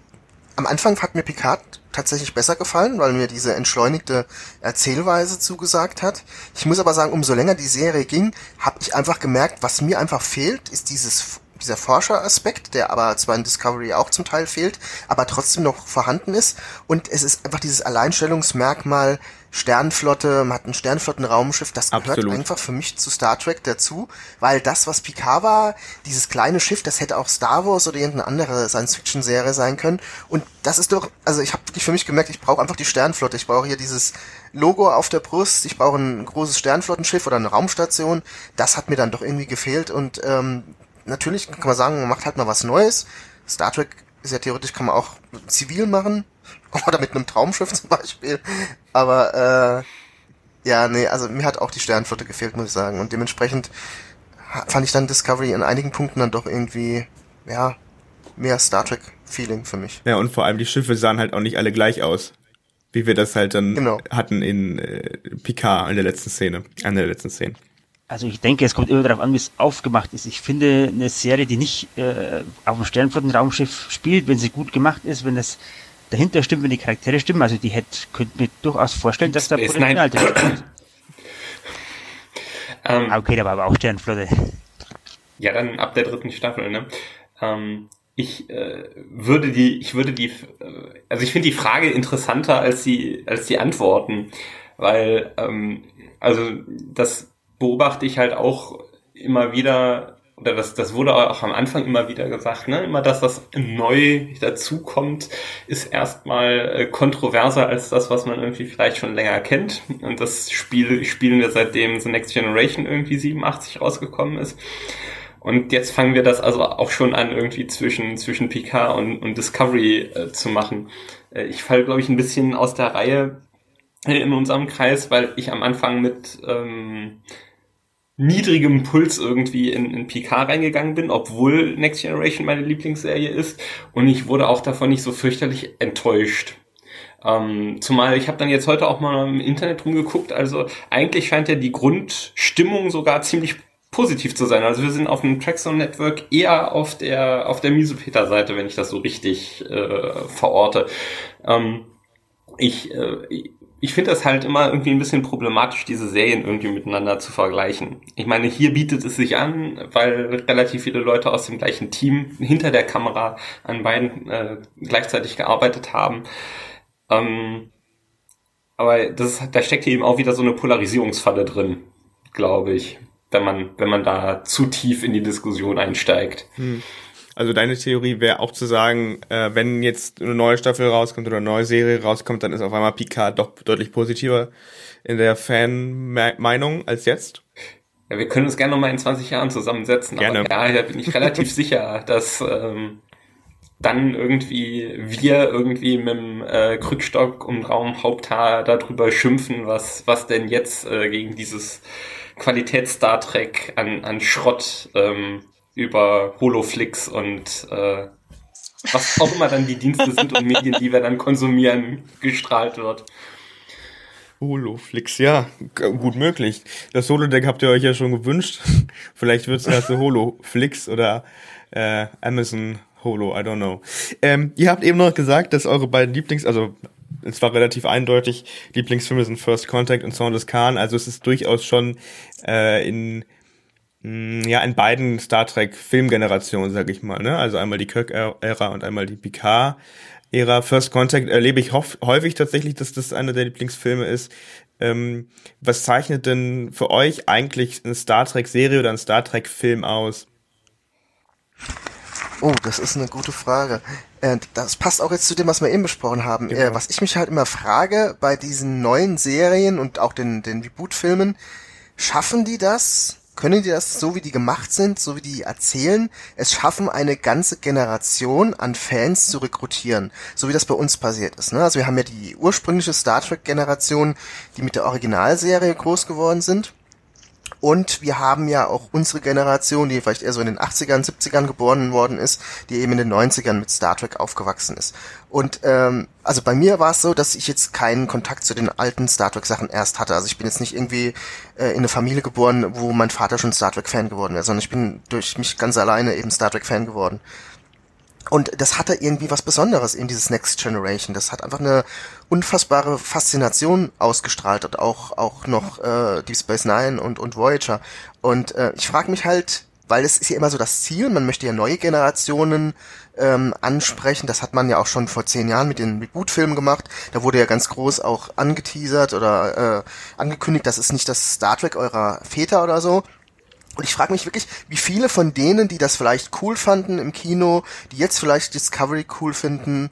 am Anfang hat mir Picard tatsächlich besser gefallen, weil mir diese entschleunigte Erzählweise zugesagt hat. Ich muss aber sagen, umso länger die Serie ging, habe ich einfach gemerkt, was mir einfach fehlt, ist dieses dieser Forscheraspekt, der aber zwar in Discovery auch zum Teil fehlt, aber trotzdem noch vorhanden ist. Und es ist einfach dieses Alleinstellungsmerkmal Sternflotte, man hat ein Sternflottenraumschiff, das gehört Absolut. einfach für mich zu Star Trek dazu, weil das, was Picard war, dieses kleine Schiff, das hätte auch Star Wars oder irgendeine andere Science-Fiction-Serie sein können. Und das ist doch, also ich habe wirklich für mich gemerkt, ich brauche einfach die Sternflotte. Ich brauche hier dieses Logo auf der Brust, ich brauche ein großes Sternflottenschiff oder eine Raumstation. Das hat mir dann doch irgendwie gefehlt und ähm, natürlich kann man sagen, man macht halt mal was Neues. Star Trek ist ja theoretisch, kann man auch zivil machen. [laughs] Oder mit einem Traumschiff zum Beispiel. Aber äh, ja, nee, also mir hat auch die Sternflotte gefehlt, muss ich sagen. Und dementsprechend fand ich dann Discovery in einigen Punkten dann doch irgendwie, ja, mehr Star Trek-Feeling für mich. Ja, und vor allem die Schiffe sahen halt auch nicht alle gleich aus. Wie wir das halt dann Genau. hatten in äh, Picard in der letzten Szene, einer der letzten Szenen. Also ich denke, es kommt immer darauf an, wie es aufgemacht ist. Ich finde eine Serie, die nicht äh, auf dem Sternflottenraumschiff spielt, wenn sie gut gemacht ist, wenn das dahinter stimmt, wenn die Charaktere stimmen, also die hätte, könnte mir durchaus vorstellen, dass da Potenzial drin ist. [clears throat] Ähm, Ah, Okay, da war aber auch Sternflotte. Ja, dann ab der dritten Staffel, ne? Ähm, ich äh, würde die, ich würde die, äh, also ich finde die Frage interessanter als die, als die Antworten, weil, ähm, also das beobachte ich halt auch immer wieder, oder das, das wurde auch am Anfang immer wieder gesagt, ne? Immer das, was neu dazukommt, ist erstmal äh, kontroverser als das, was man irgendwie vielleicht schon länger kennt. Und das Spiel spielen wir seitdem The Next Generation irgendwie 87 rausgekommen ist. Und jetzt fangen wir das also auch schon an, irgendwie zwischen, zwischen Picard und, und Discovery äh, zu machen. Äh, ich falle, glaube ich, ein bisschen aus der Reihe in unserem Kreis, weil ich am Anfang mit ähm, niedrigem Puls irgendwie in, in Picard reingegangen bin, obwohl Next Generation meine Lieblingsserie ist. Und ich wurde auch davon nicht so fürchterlich enttäuscht. Ähm, zumal ich habe dann jetzt heute auch mal im Internet rumgeguckt, also eigentlich scheint ja die Grundstimmung sogar ziemlich positiv zu sein. Also wir sind auf dem Trackzone Network eher auf der auf der Misopeter-Seite, wenn ich das so richtig äh, verorte. Ähm, ich äh, ich finde das halt immer irgendwie ein bisschen problematisch, diese Serien irgendwie miteinander zu vergleichen. Ich meine, hier bietet es sich an, weil relativ viele Leute aus dem gleichen Team hinter der Kamera an beiden äh, gleichzeitig gearbeitet haben. Ähm, aber das, da steckt eben auch wieder so eine Polarisierungsfalle drin, glaube ich, wenn man, wenn man da zu tief in die Diskussion einsteigt. Also deine Theorie wäre auch zu sagen, äh, wenn jetzt eine neue Staffel rauskommt oder eine neue Serie rauskommt, dann ist auf einmal Picard doch deutlich positiver in der Fan-Meinung als jetzt. Ja, wir können uns gerne nochmal in 20 Jahren zusammensetzen. Gerne. Aber ja, da bin ich relativ [laughs] sicher, dass ähm, dann irgendwie wir irgendwie mit dem äh, Krückstock und Raumhaupthaar darüber schimpfen, was, was denn jetzt äh, gegen dieses Qualitäts-Star Trek an, an Schrott ähm, über Holoflix und äh, was auch immer dann die Dienste sind und Medien, die wir dann konsumieren, gestrahlt wird. Holoflix, ja, gut möglich. Das Holodeck habt ihr euch ja schon gewünscht. [laughs] Vielleicht wird's erst so Holoflix oder äh, Amazon Holo, I don't know. Ähm, ihr habt eben noch gesagt, dass eure beiden Lieblings, also es war relativ eindeutig, Lieblingsfilme sind First Contact und Sound of Khan, also es ist durchaus schon äh, in ja in beiden Star Trek Filmgenerationen, sag ich mal, ne? Also einmal die Kirk-Ära und einmal die Picard-Ära. First Contact erlebe ich häufig tatsächlich, dass das einer der Lieblingsfilme ist. Ähm, was zeichnet denn für euch eigentlich eine Star Trek-Serie oder ein Star Trek-Film aus? Oh, das ist eine gute Frage. Äh, das passt auch jetzt zu dem, was wir eben besprochen haben. Genau. Äh, was ich mich halt immer frage bei diesen neuen Serien und auch den, den Reboot-Filmen, schaffen die das, können die das, so wie die gemacht sind, so wie die erzählen, es schaffen, eine ganze Generation an Fans zu rekrutieren, so wie das bei uns passiert ist. Ne? Also wir haben ja die ursprüngliche Star Trek-Generation, die mit der Originalserie groß geworden sind. Und wir haben ja auch unsere Generation, die vielleicht eher so in den 80ern, 70ern geboren worden ist, die eben in den 90ern mit Star Trek aufgewachsen ist. Und ähm, also bei mir war es so, dass ich jetzt keinen Kontakt zu den alten Star Trek Sachen erst hatte. Also ich bin jetzt nicht irgendwie äh, in eine Familie geboren, wo mein Vater schon Star Trek Fan geworden wäre, sondern ich bin durch mich ganz alleine eben Star Trek Fan geworden. Und das hatte irgendwie was Besonderes, eben dieses Next Generation. Das hat einfach eine unfassbare Faszination ausgestrahlt und auch, auch noch äh, Deep Space Nine und, und Voyager. Und äh, ich frage mich halt, weil es ist ja immer so das Ziel, man möchte ja neue Generationen ähm, ansprechen. Das hat man ja auch schon vor zehn Jahren mit den Reboot-Filmen gemacht. Da wurde ja ganz groß auch angeteasert oder äh, angekündigt, das ist nicht das Star Trek eurer Väter oder so. Und ich frage mich wirklich, wie viele von denen, die das vielleicht cool fanden im Kino, die jetzt vielleicht Discovery cool finden,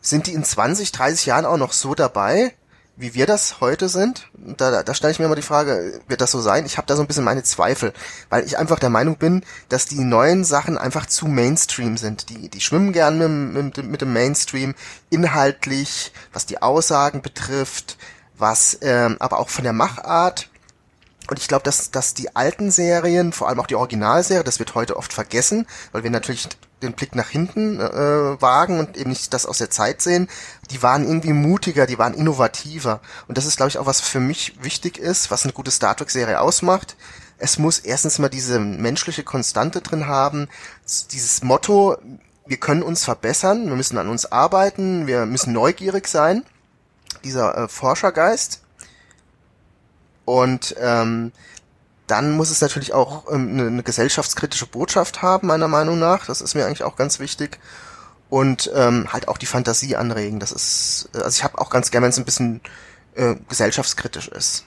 sind die in 20, 30 Jahren auch noch so dabei, wie wir das heute sind? Da, da, da stelle ich mir immer die Frage, wird das so sein? Ich habe da so ein bisschen meine Zweifel, weil ich einfach der Meinung bin, dass die neuen Sachen einfach zu Mainstream sind. Die, die schwimmen gern mit, mit, mit dem Mainstream, inhaltlich, was die Aussagen betrifft, was ähm, aber auch von der Machart und ich glaube, dass, dass die alten Serien, vor allem auch die Originalserie, das wird heute oft vergessen, weil wir natürlich den Blick nach hinten äh, wagen und eben nicht das aus der Zeit sehen, die waren irgendwie mutiger, die waren innovativer. Und das ist, glaube ich, auch was für mich wichtig ist, was eine gute Star Trek-Serie ausmacht. Es muss erstens mal diese menschliche Konstante drin haben, dieses Motto, wir können uns verbessern, wir müssen an uns arbeiten, wir müssen neugierig sein, dieser äh, Forschergeist und ähm, dann muss es natürlich auch ähm, eine, eine gesellschaftskritische Botschaft haben, meiner Meinung nach. Das ist mir eigentlich auch ganz wichtig. Und ähm, halt auch die Fantasie anregen. Das ist, also ich habe auch ganz gerne, wenn es ein bisschen äh, gesellschaftskritisch ist.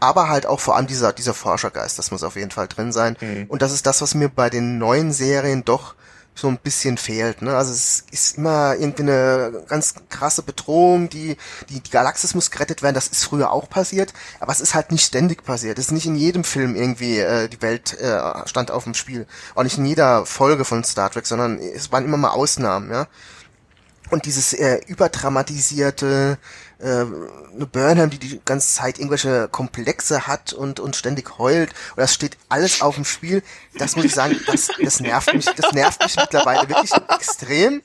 Aber halt auch vor allem dieser, dieser Forschergeist, das muss auf jeden Fall drin sein. Mhm. Und das ist das, was mir bei den neuen Serien doch so ein bisschen fehlt. Ne? Also es ist immer irgendwie eine ganz krasse Bedrohung, die, die, die Galaxis muss gerettet werden, das ist früher auch passiert, aber es ist halt nicht ständig passiert. Es ist nicht in jedem Film irgendwie äh, die Welt äh, stand auf dem Spiel. Auch nicht in jeder Folge von Star Trek, sondern es waren immer mal Ausnahmen, ja. Und dieses äh, überdramatisierte, äh, eine Burnham, die die ganze Zeit irgendwelche Komplexe hat und, und ständig heult, und das steht alles auf dem Spiel, das muss ich sagen, das, das nervt mich, das nervt mich mittlerweile wirklich extrem,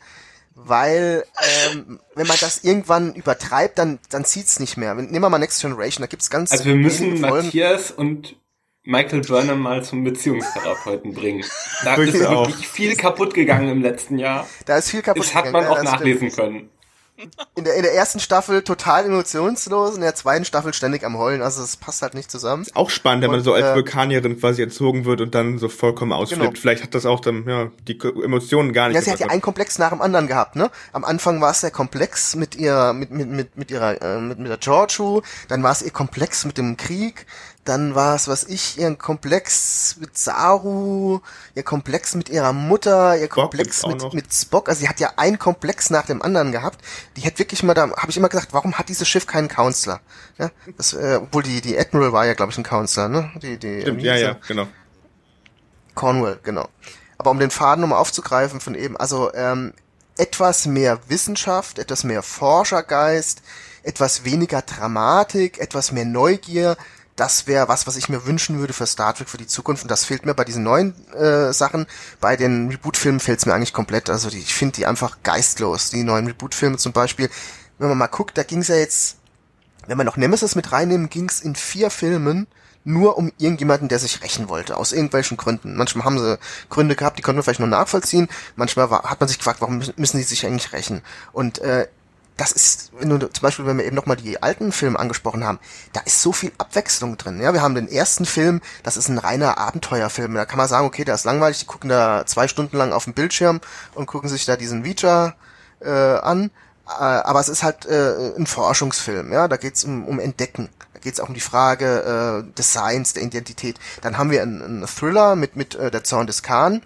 weil ähm, wenn man das irgendwann übertreibt, dann, dann zieht's nicht mehr. Nehmen wir mal Next Generation, da gibt's ganz Also wir müssen Matthias und Michael Burnham mal zum Beziehungstherapeuten bringen. Da ist wirklich viel kaputt gegangen im letzten Jahr. Da ist viel kaputt das gegangen. Das hat man auch nachlesen können. In der, in der ersten Staffel total emotionslos, in der zweiten Staffel ständig am Heulen, also es passt halt nicht zusammen. Ist auch spannend, wenn man so als äh, Vulkanierin quasi erzogen wird und dann so vollkommen ausflippt. Genau. Vielleicht hat das auch dann, ja, die Emotionen gar nicht. Ja, sie hat ja einen Komplex nach dem anderen gehabt, ne? Am Anfang war es der Komplex mit ihr, mit, mit, mit, mit ihrer, äh, mit, mit der Georgiou, dann war es ihr Komplex mit dem Krieg, dann war es, was ich, ihren Komplex mit Saru, ihr Komplex mit ihrer Mutter, ihr Komplex mit, mit Spock. Also sie hat ja einen Komplex nach dem anderen gehabt. Die hat wirklich mal, da habe ich immer gesagt, warum hat dieses Schiff keinen Counselor? Ja, das, äh, obwohl die, die Admiral war ja, glaube ich, ein Counselor, ne? Die, die, Stimmt, ja, ja, genau. Cornwall, genau. Aber um den Faden nochmal aufzugreifen von eben, also ähm, etwas mehr Wissenschaft, etwas mehr Forschergeist, etwas weniger Dramatik, etwas mehr Neugier, das wäre was, was ich mir wünschen würde für Star Trek für die Zukunft. Und das fehlt mir bei diesen neuen äh, Sachen. Bei den Reboot-Filmen fehlt es mir eigentlich komplett. Also die, ich finde die einfach geistlos. Die neuen Reboot-Filme zum Beispiel. Wenn man mal guckt, da ging es ja jetzt, wenn man noch Nemesis mit reinnehmen, ging es in vier Filmen nur um irgendjemanden, der sich rächen wollte, aus irgendwelchen Gründen. Manchmal haben sie Gründe gehabt, die konnten wir vielleicht nur nachvollziehen. Manchmal war, hat man sich gefragt, warum müssen die sich eigentlich rächen? Und äh, das ist, wenn du zum Beispiel, wenn wir eben nochmal die alten Filme angesprochen haben, da ist so viel Abwechslung drin. Ja, wir haben den ersten Film, das ist ein reiner Abenteuerfilm. Da kann man sagen, okay, der ist langweilig, die gucken da zwei Stunden lang auf dem Bildschirm und gucken sich da diesen Vija äh, an. Äh, aber es ist halt äh, ein Forschungsfilm, ja, da geht's um, um Entdecken. Da geht's auch um die Frage äh, des Seins, der Identität. Dann haben wir einen, einen Thriller mit, mit äh, der Zorn des Khan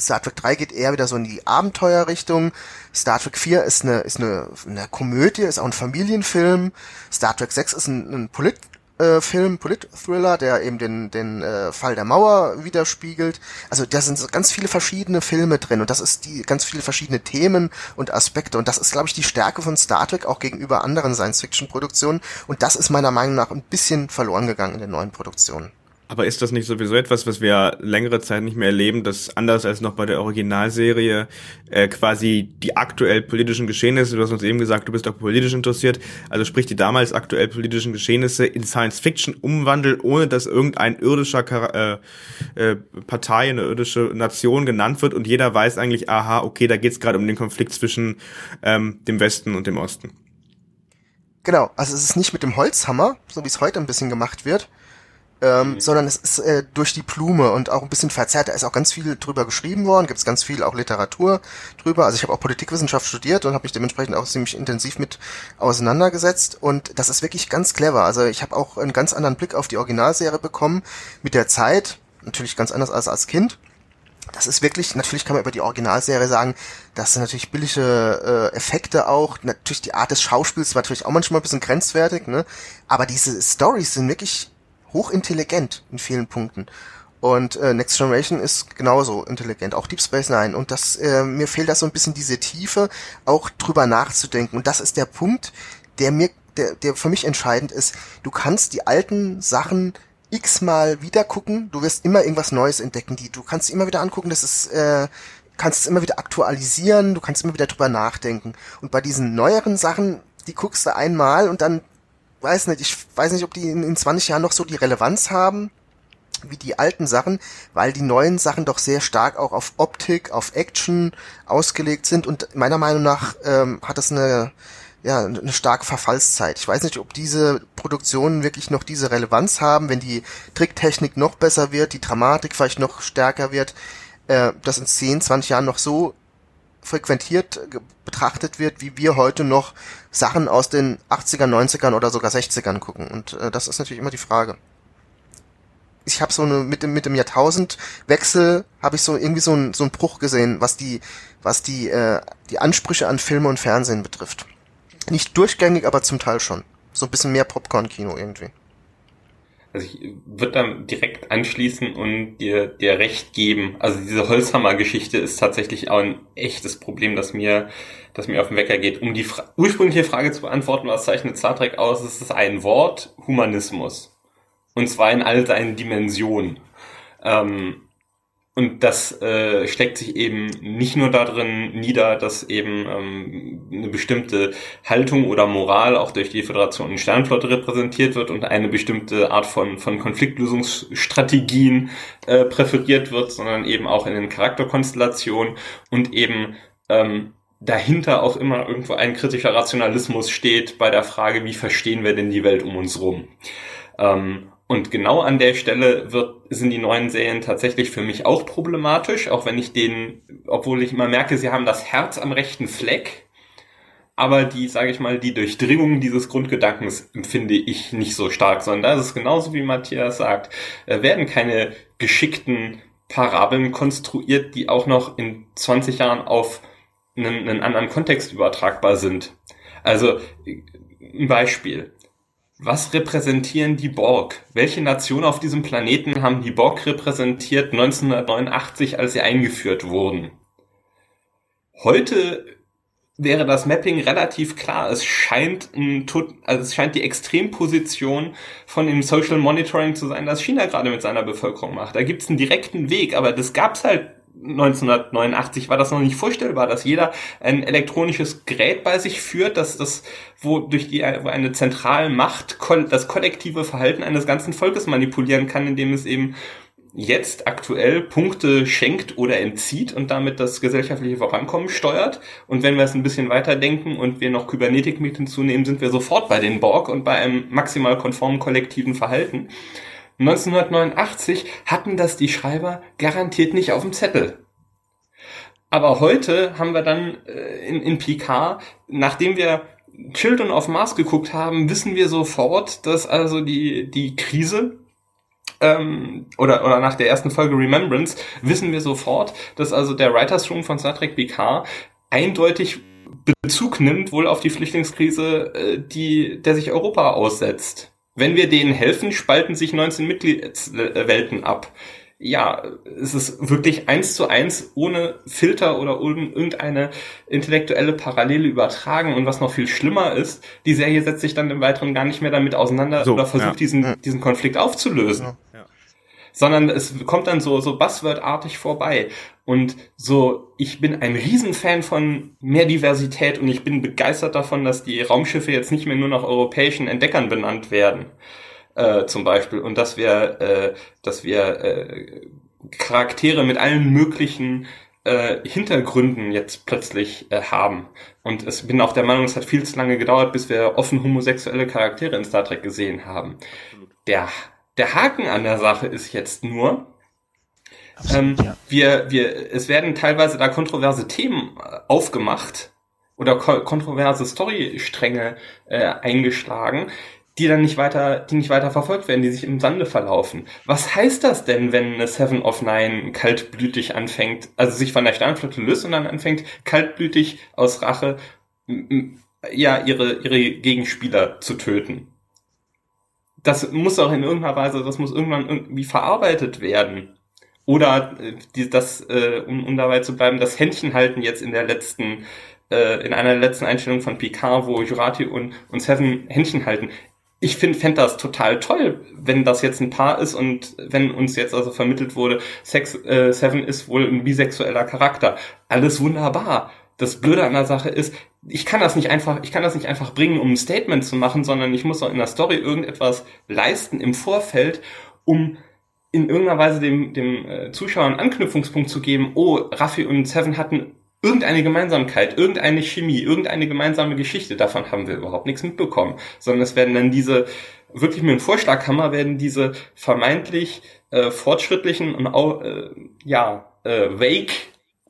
Star Trek 3 geht eher wieder so in die Abenteuerrichtung. Star Trek 4 ist eine, ist eine, eine Komödie, ist auch ein Familienfilm. Star Trek 6 ist ein, ein Polit, äh, Film, Polit-Thriller, der eben den, den äh, Fall der Mauer widerspiegelt. Also da sind ganz viele verschiedene Filme drin und das ist die ganz viele verschiedene Themen und Aspekte und das ist, glaube ich, die Stärke von Star Trek auch gegenüber anderen Science-Fiction-Produktionen und das ist meiner Meinung nach ein bisschen verloren gegangen in den neuen Produktionen. Aber ist das nicht sowieso etwas, was wir längere Zeit nicht mehr erleben, dass anders als noch bei der Originalserie äh, quasi die aktuell politischen Geschehnisse, du hast uns eben gesagt, du bist auch politisch interessiert, also sprich die damals aktuell politischen Geschehnisse in Science Fiction umwandelt, ohne dass irgendein irdischer äh, äh, Partei, eine irdische Nation genannt wird und jeder weiß eigentlich, aha, okay, da geht es gerade um den Konflikt zwischen ähm, dem Westen und dem Osten. Genau, also es ist nicht mit dem Holzhammer, so wie es heute ein bisschen gemacht wird, ähm, mhm. sondern es ist äh, durch die Blume und auch ein bisschen verzerrt. Da ist auch ganz viel drüber geschrieben worden, gibt es ganz viel auch Literatur drüber. Also ich habe auch Politikwissenschaft studiert und habe mich dementsprechend auch ziemlich intensiv mit auseinandergesetzt und das ist wirklich ganz clever. Also ich habe auch einen ganz anderen Blick auf die Originalserie bekommen mit der Zeit, natürlich ganz anders als als Kind. Das ist wirklich, natürlich kann man über die Originalserie sagen, das sind natürlich billige äh, Effekte auch. Natürlich die Art des Schauspiels war natürlich auch manchmal ein bisschen grenzwertig, ne? Aber diese Stories sind wirklich hochintelligent in vielen Punkten. Und äh, Next Generation ist genauso intelligent, auch Deep Space Nine. Und das, äh, mir fehlt da so ein bisschen diese Tiefe, auch drüber nachzudenken. Und das ist der Punkt, der mir, der, der für mich entscheidend ist. Du kannst die alten Sachen x-mal wieder gucken, du wirst immer irgendwas Neues entdecken. Die, du kannst immer wieder angucken, das ist, äh, kannst es immer wieder aktualisieren, du kannst immer wieder drüber nachdenken. Und bei diesen neueren Sachen, die guckst du einmal und dann weiß nicht, ich weiß nicht, ob die in, in 20 Jahren noch so die Relevanz haben wie die alten Sachen, weil die neuen Sachen doch sehr stark auch auf Optik, auf Action ausgelegt sind und meiner Meinung nach ähm, hat es eine ja, eine starke Verfallszeit. Ich weiß nicht, ob diese Produktionen wirklich noch diese Relevanz haben, wenn die Tricktechnik noch besser wird, die Dramatik vielleicht noch stärker wird, äh, dass in 10, 20 Jahren noch so frequentiert betrachtet wird, wie wir heute noch Sachen aus den 80ern, 90ern oder sogar 60ern gucken. Und äh, das ist natürlich immer die Frage. Ich habe so eine mit dem mit dem Jahrtausendwechsel habe ich so irgendwie so einen so einen Bruch gesehen, was die was die äh, die Ansprüche an Filme und Fernsehen betrifft. Nicht durchgängig, aber zum Teil schon. So ein bisschen mehr Popcorn-Kino irgendwie. Also ich würde dann direkt anschließen und dir, dir recht geben. Also diese Holzhammer-Geschichte ist tatsächlich auch ein echtes Problem, das mir, das mir auf den Wecker geht. Um die Fra ursprüngliche Frage zu beantworten, was zeichnet Star Trek aus, ist es ein Wort, Humanismus. Und zwar in all seinen Dimensionen. Ähm, und das äh, steckt sich eben nicht nur darin nieder, dass eben ähm, eine bestimmte Haltung oder Moral auch durch die Föderation und Sternflotte repräsentiert wird und eine bestimmte Art von, von Konfliktlösungsstrategien äh, präferiert wird, sondern eben auch in den Charakterkonstellationen und eben ähm, dahinter auch immer irgendwo ein kritischer Rationalismus steht bei der Frage, wie verstehen wir denn die Welt um uns rum. Ähm, und genau an der Stelle wird, sind die neuen Serien tatsächlich für mich auch problematisch, auch wenn ich den, obwohl ich immer merke, sie haben das Herz am rechten Fleck, aber die, sage ich mal, die Durchdringung dieses Grundgedankens empfinde ich nicht so stark, sondern da ist genauso wie Matthias sagt, werden keine geschickten Parabeln konstruiert, die auch noch in 20 Jahren auf einen, einen anderen Kontext übertragbar sind. Also ein Beispiel. Was repräsentieren die Borg? Welche Nation auf diesem Planeten haben die Borg repräsentiert 1989, als sie eingeführt wurden? Heute wäre das Mapping relativ klar. Es scheint ein, also es scheint die Extremposition von dem Social Monitoring zu sein, das China gerade mit seiner Bevölkerung macht. Da gibt es einen direkten Weg, aber das gab's halt 1989 war das noch nicht vorstellbar, dass jeder ein elektronisches Gerät bei sich führt, dass das, wo durch die wo eine zentrale Macht das kollektive Verhalten eines ganzen Volkes manipulieren kann, indem es eben jetzt aktuell Punkte schenkt oder entzieht und damit das gesellschaftliche Vorankommen steuert. Und wenn wir es ein bisschen weiterdenken und wir noch Kybernetik mit hinzunehmen, sind wir sofort bei den Borg und bei einem maximal konformen kollektiven Verhalten. 1989 hatten das die Schreiber garantiert nicht auf dem Zettel. Aber heute haben wir dann äh, in, in Picard, nachdem wir Children of Mars geguckt haben, wissen wir sofort, dass also die, die Krise ähm, oder, oder nach der ersten Folge Remembrance wissen wir sofort, dass also der Writers Room von Star Trek PK eindeutig Bezug nimmt wohl auf die Flüchtlingskrise, äh, die, der sich Europa aussetzt. Wenn wir denen helfen, spalten sich 19 Mitgliedswelten ab ja, es ist wirklich eins zu eins ohne Filter oder irgendeine intellektuelle Parallele übertragen. Und was noch viel schlimmer ist, die Serie setzt sich dann im Weiteren gar nicht mehr damit auseinander so, oder versucht ja. diesen, diesen Konflikt aufzulösen. Ja. Sondern es kommt dann so, so Buzzword-artig vorbei. Und so, ich bin ein Riesenfan von mehr Diversität und ich bin begeistert davon, dass die Raumschiffe jetzt nicht mehr nur nach europäischen Entdeckern benannt werden äh, zum Beispiel und dass wir, äh, dass wir äh, Charaktere mit allen möglichen äh, Hintergründen jetzt plötzlich äh, haben. Und es bin auch der Meinung, es hat viel zu lange gedauert, bis wir offen homosexuelle Charaktere in Star Trek gesehen haben. Der, der Haken an der Sache ist jetzt nur, ähm, ja. wir, wir, es werden teilweise da kontroverse Themen äh, aufgemacht oder ko kontroverse Storystränge äh, eingeschlagen, die dann nicht weiter, die nicht weiter verfolgt werden, die sich im Sande verlaufen. Was heißt das denn, wenn eine Seven of Nine kaltblütig anfängt, also sich von der Sternflotte löst und dann anfängt kaltblütig aus Rache ja ihre ihre Gegenspieler zu töten? Das muss auch in irgendeiner Weise, das muss irgendwann irgendwie verarbeitet werden. Oder äh, die, das, äh, um, um dabei zu bleiben, das Händchen halten jetzt in der letzten äh, in einer letzten Einstellung von Picard, wo Jurati und, und Seven Händchen halten ich finde fänd das total toll, wenn das jetzt ein Paar ist und wenn uns jetzt also vermittelt wurde, Sex, äh, Seven ist wohl ein bisexueller Charakter. Alles wunderbar. Das Blöde an der Sache ist, ich kann das nicht einfach, ich kann das nicht einfach bringen, um ein Statement zu machen, sondern ich muss auch in der Story irgendetwas leisten im Vorfeld, um in irgendeiner Weise dem, dem äh, Zuschauer einen Anknüpfungspunkt zu geben, oh, Raffi und Seven hatten irgendeine Gemeinsamkeit, irgendeine Chemie, irgendeine gemeinsame Geschichte, davon haben wir überhaupt nichts mitbekommen, sondern es werden dann diese, wirklich mit dem Vorschlaghammer werden diese vermeintlich äh, fortschrittlichen und auch, äh, ja, äh, vague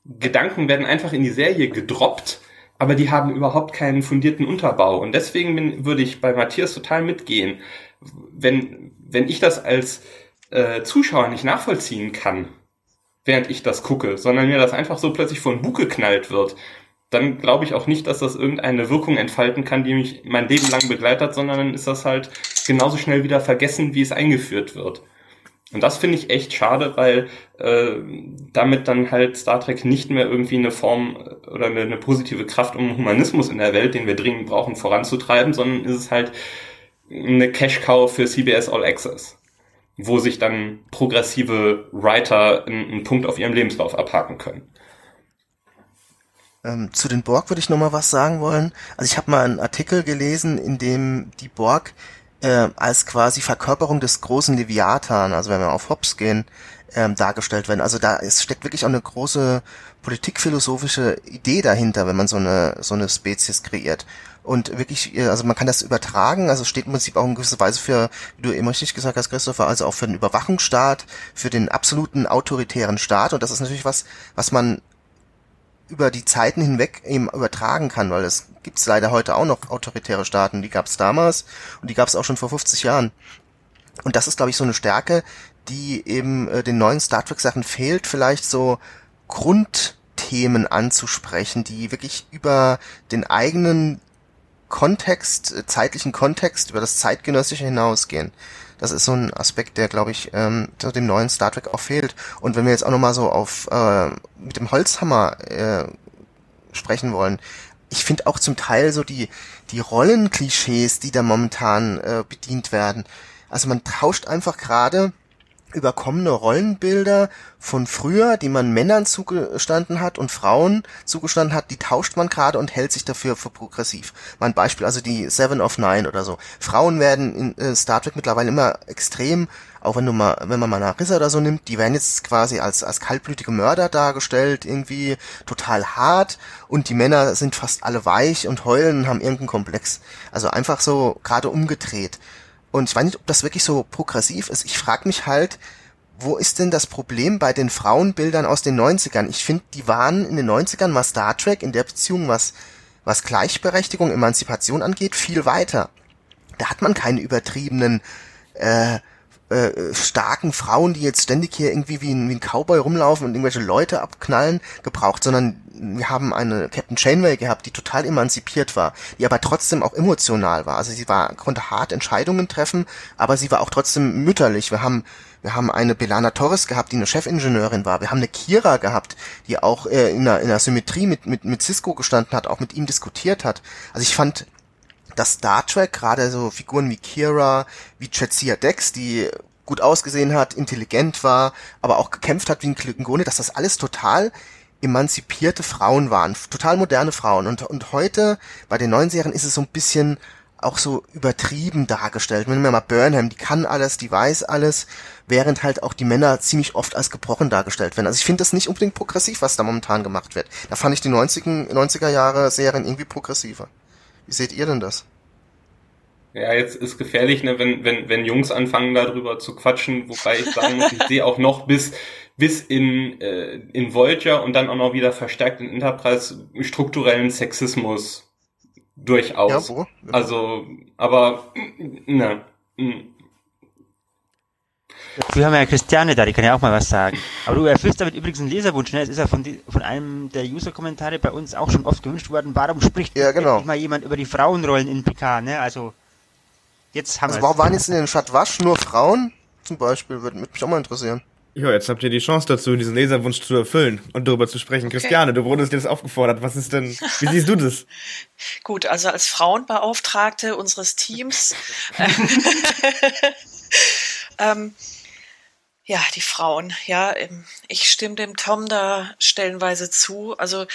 Gedanken werden einfach in die Serie gedroppt, aber die haben überhaupt keinen fundierten Unterbau. Und deswegen bin, würde ich bei Matthias total mitgehen. Wenn, wenn ich das als äh, Zuschauer nicht nachvollziehen kann, während ich das gucke, sondern mir das einfach so plötzlich vor den Bug geknallt wird, dann glaube ich auch nicht, dass das irgendeine Wirkung entfalten kann, die mich mein Leben lang begleitet, sondern dann ist das halt genauso schnell wieder vergessen, wie es eingeführt wird. Und das finde ich echt schade, weil äh, damit dann halt Star Trek nicht mehr irgendwie eine Form äh, oder eine, eine positive Kraft um Humanismus in der Welt, den wir dringend brauchen, voranzutreiben, sondern ist es halt eine Cash-Cow für CBS All Access wo sich dann progressive Writer einen, Punkt auf ihrem Lebenslauf abhaken können. Ähm, zu den Borg würde ich noch mal was sagen wollen. Also ich habe mal einen Artikel gelesen, in dem die Borg äh, als quasi Verkörperung des großen Leviathan, also wenn wir auf Hobbes gehen, ähm, dargestellt werden. Also da es steckt wirklich auch eine große politikphilosophische Idee dahinter, wenn man so eine so eine Spezies kreiert und wirklich, äh, also man kann das übertragen, also steht im Prinzip auch in gewisser Weise für, wie du eben richtig gesagt hast, Christopher, also auch für den Überwachungsstaat, für den absoluten autoritären Staat und das ist natürlich was, was man über die Zeiten hinweg eben übertragen kann, weil es gibt's leider heute auch noch autoritäre Staaten, die gab's damals und die gab's auch schon vor 50 Jahren. Und das ist, glaube ich, so eine Stärke, die eben äh, den neuen Star Trek Sachen fehlt, vielleicht so Grundthemen anzusprechen, die wirklich über den eigenen Kontext, äh, zeitlichen Kontext, über das Zeitgenössische hinausgehen. Das ist so ein Aspekt, der, glaube ich, ähm, dem neuen Star Trek auch fehlt. Und wenn wir jetzt auch nochmal so auf äh, mit dem Holzhammer äh, sprechen wollen, ich finde auch zum Teil so die, die Rollenklischees, die da momentan äh, bedient werden. Also man tauscht einfach gerade überkommene Rollenbilder von früher, die man Männern zugestanden hat und Frauen zugestanden hat, die tauscht man gerade und hält sich dafür für progressiv. Mein Beispiel, also die Seven of Nine oder so. Frauen werden in äh, Star Trek mittlerweile immer extrem auch wenn du mal, wenn man mal Narissa oder so nimmt, die werden jetzt quasi als, als kaltblütige Mörder dargestellt, irgendwie total hart und die Männer sind fast alle weich und heulen und haben irgendeinen Komplex. Also einfach so gerade umgedreht. Und ich weiß nicht, ob das wirklich so progressiv ist. Ich frage mich halt, wo ist denn das Problem bei den Frauenbildern aus den 90ern? Ich finde, die waren in den 90ern mal Star Trek in der Beziehung, was, was Gleichberechtigung, Emanzipation angeht, viel weiter. Da hat man keine übertriebenen äh, äh, starken Frauen, die jetzt ständig hier irgendwie wie ein, wie ein Cowboy rumlaufen und irgendwelche Leute abknallen, gebraucht, sondern wir haben eine Captain Chainway gehabt, die total emanzipiert war, die aber trotzdem auch emotional war. Also sie war, konnte hart Entscheidungen treffen, aber sie war auch trotzdem mütterlich. Wir haben wir haben eine Belana Torres gehabt, die eine Chefingenieurin war. Wir haben eine Kira gehabt, die auch äh, in, einer, in einer Symmetrie mit, mit, mit Cisco gestanden hat, auch mit ihm diskutiert hat. Also ich fand dass Star Trek, gerade so Figuren wie Kira, wie Jetsia Dex, die gut ausgesehen hat, intelligent war, aber auch gekämpft hat wie ein Klingone, dass das alles total emanzipierte Frauen waren, total moderne Frauen. Und, und heute bei den neuen Serien ist es so ein bisschen auch so übertrieben dargestellt. Wenn wir mal Burnham, die kann alles, die weiß alles, während halt auch die Männer ziemlich oft als gebrochen dargestellt werden. Also ich finde das nicht unbedingt progressiv, was da momentan gemacht wird. Da fand ich die 90er, 90er Jahre Serien irgendwie progressiver. Wie seht ihr denn das? Ja, jetzt ist gefährlich, ne, wenn, wenn, wenn Jungs anfangen darüber zu quatschen, wobei ich sagen muss, ich sehe auch noch bis, bis in, äh, in Voyager und dann auch noch wieder verstärkt in Enterprise strukturellen Sexismus durchaus. Ja, wo? Also, aber, ne. Wir haben ja Christiane da, die kann ja auch mal was sagen. Aber du erfüllst damit übrigens einen Leserwunsch, ne? Es ist ja von, die, von einem der User-Kommentare bei uns auch schon oft gewünscht worden, warum spricht ja, genau. mal jemand über die Frauenrollen in PK, ne? Also, Jetzt haben also warum waren jetzt in den Stadtwasch nur Frauen? Zum Beispiel, würde mich auch mal interessieren. Ja, jetzt habt ihr die Chance dazu, diesen Leserwunsch zu erfüllen und darüber zu sprechen. Okay. Christiane, du wurdest jetzt aufgefordert. Was ist denn, wie siehst du das? [laughs] Gut, also als Frauenbeauftragte unseres Teams, [laughs] ähm, ja, die Frauen, ja, ähm, ich stimme dem Tom da stellenweise zu. Also,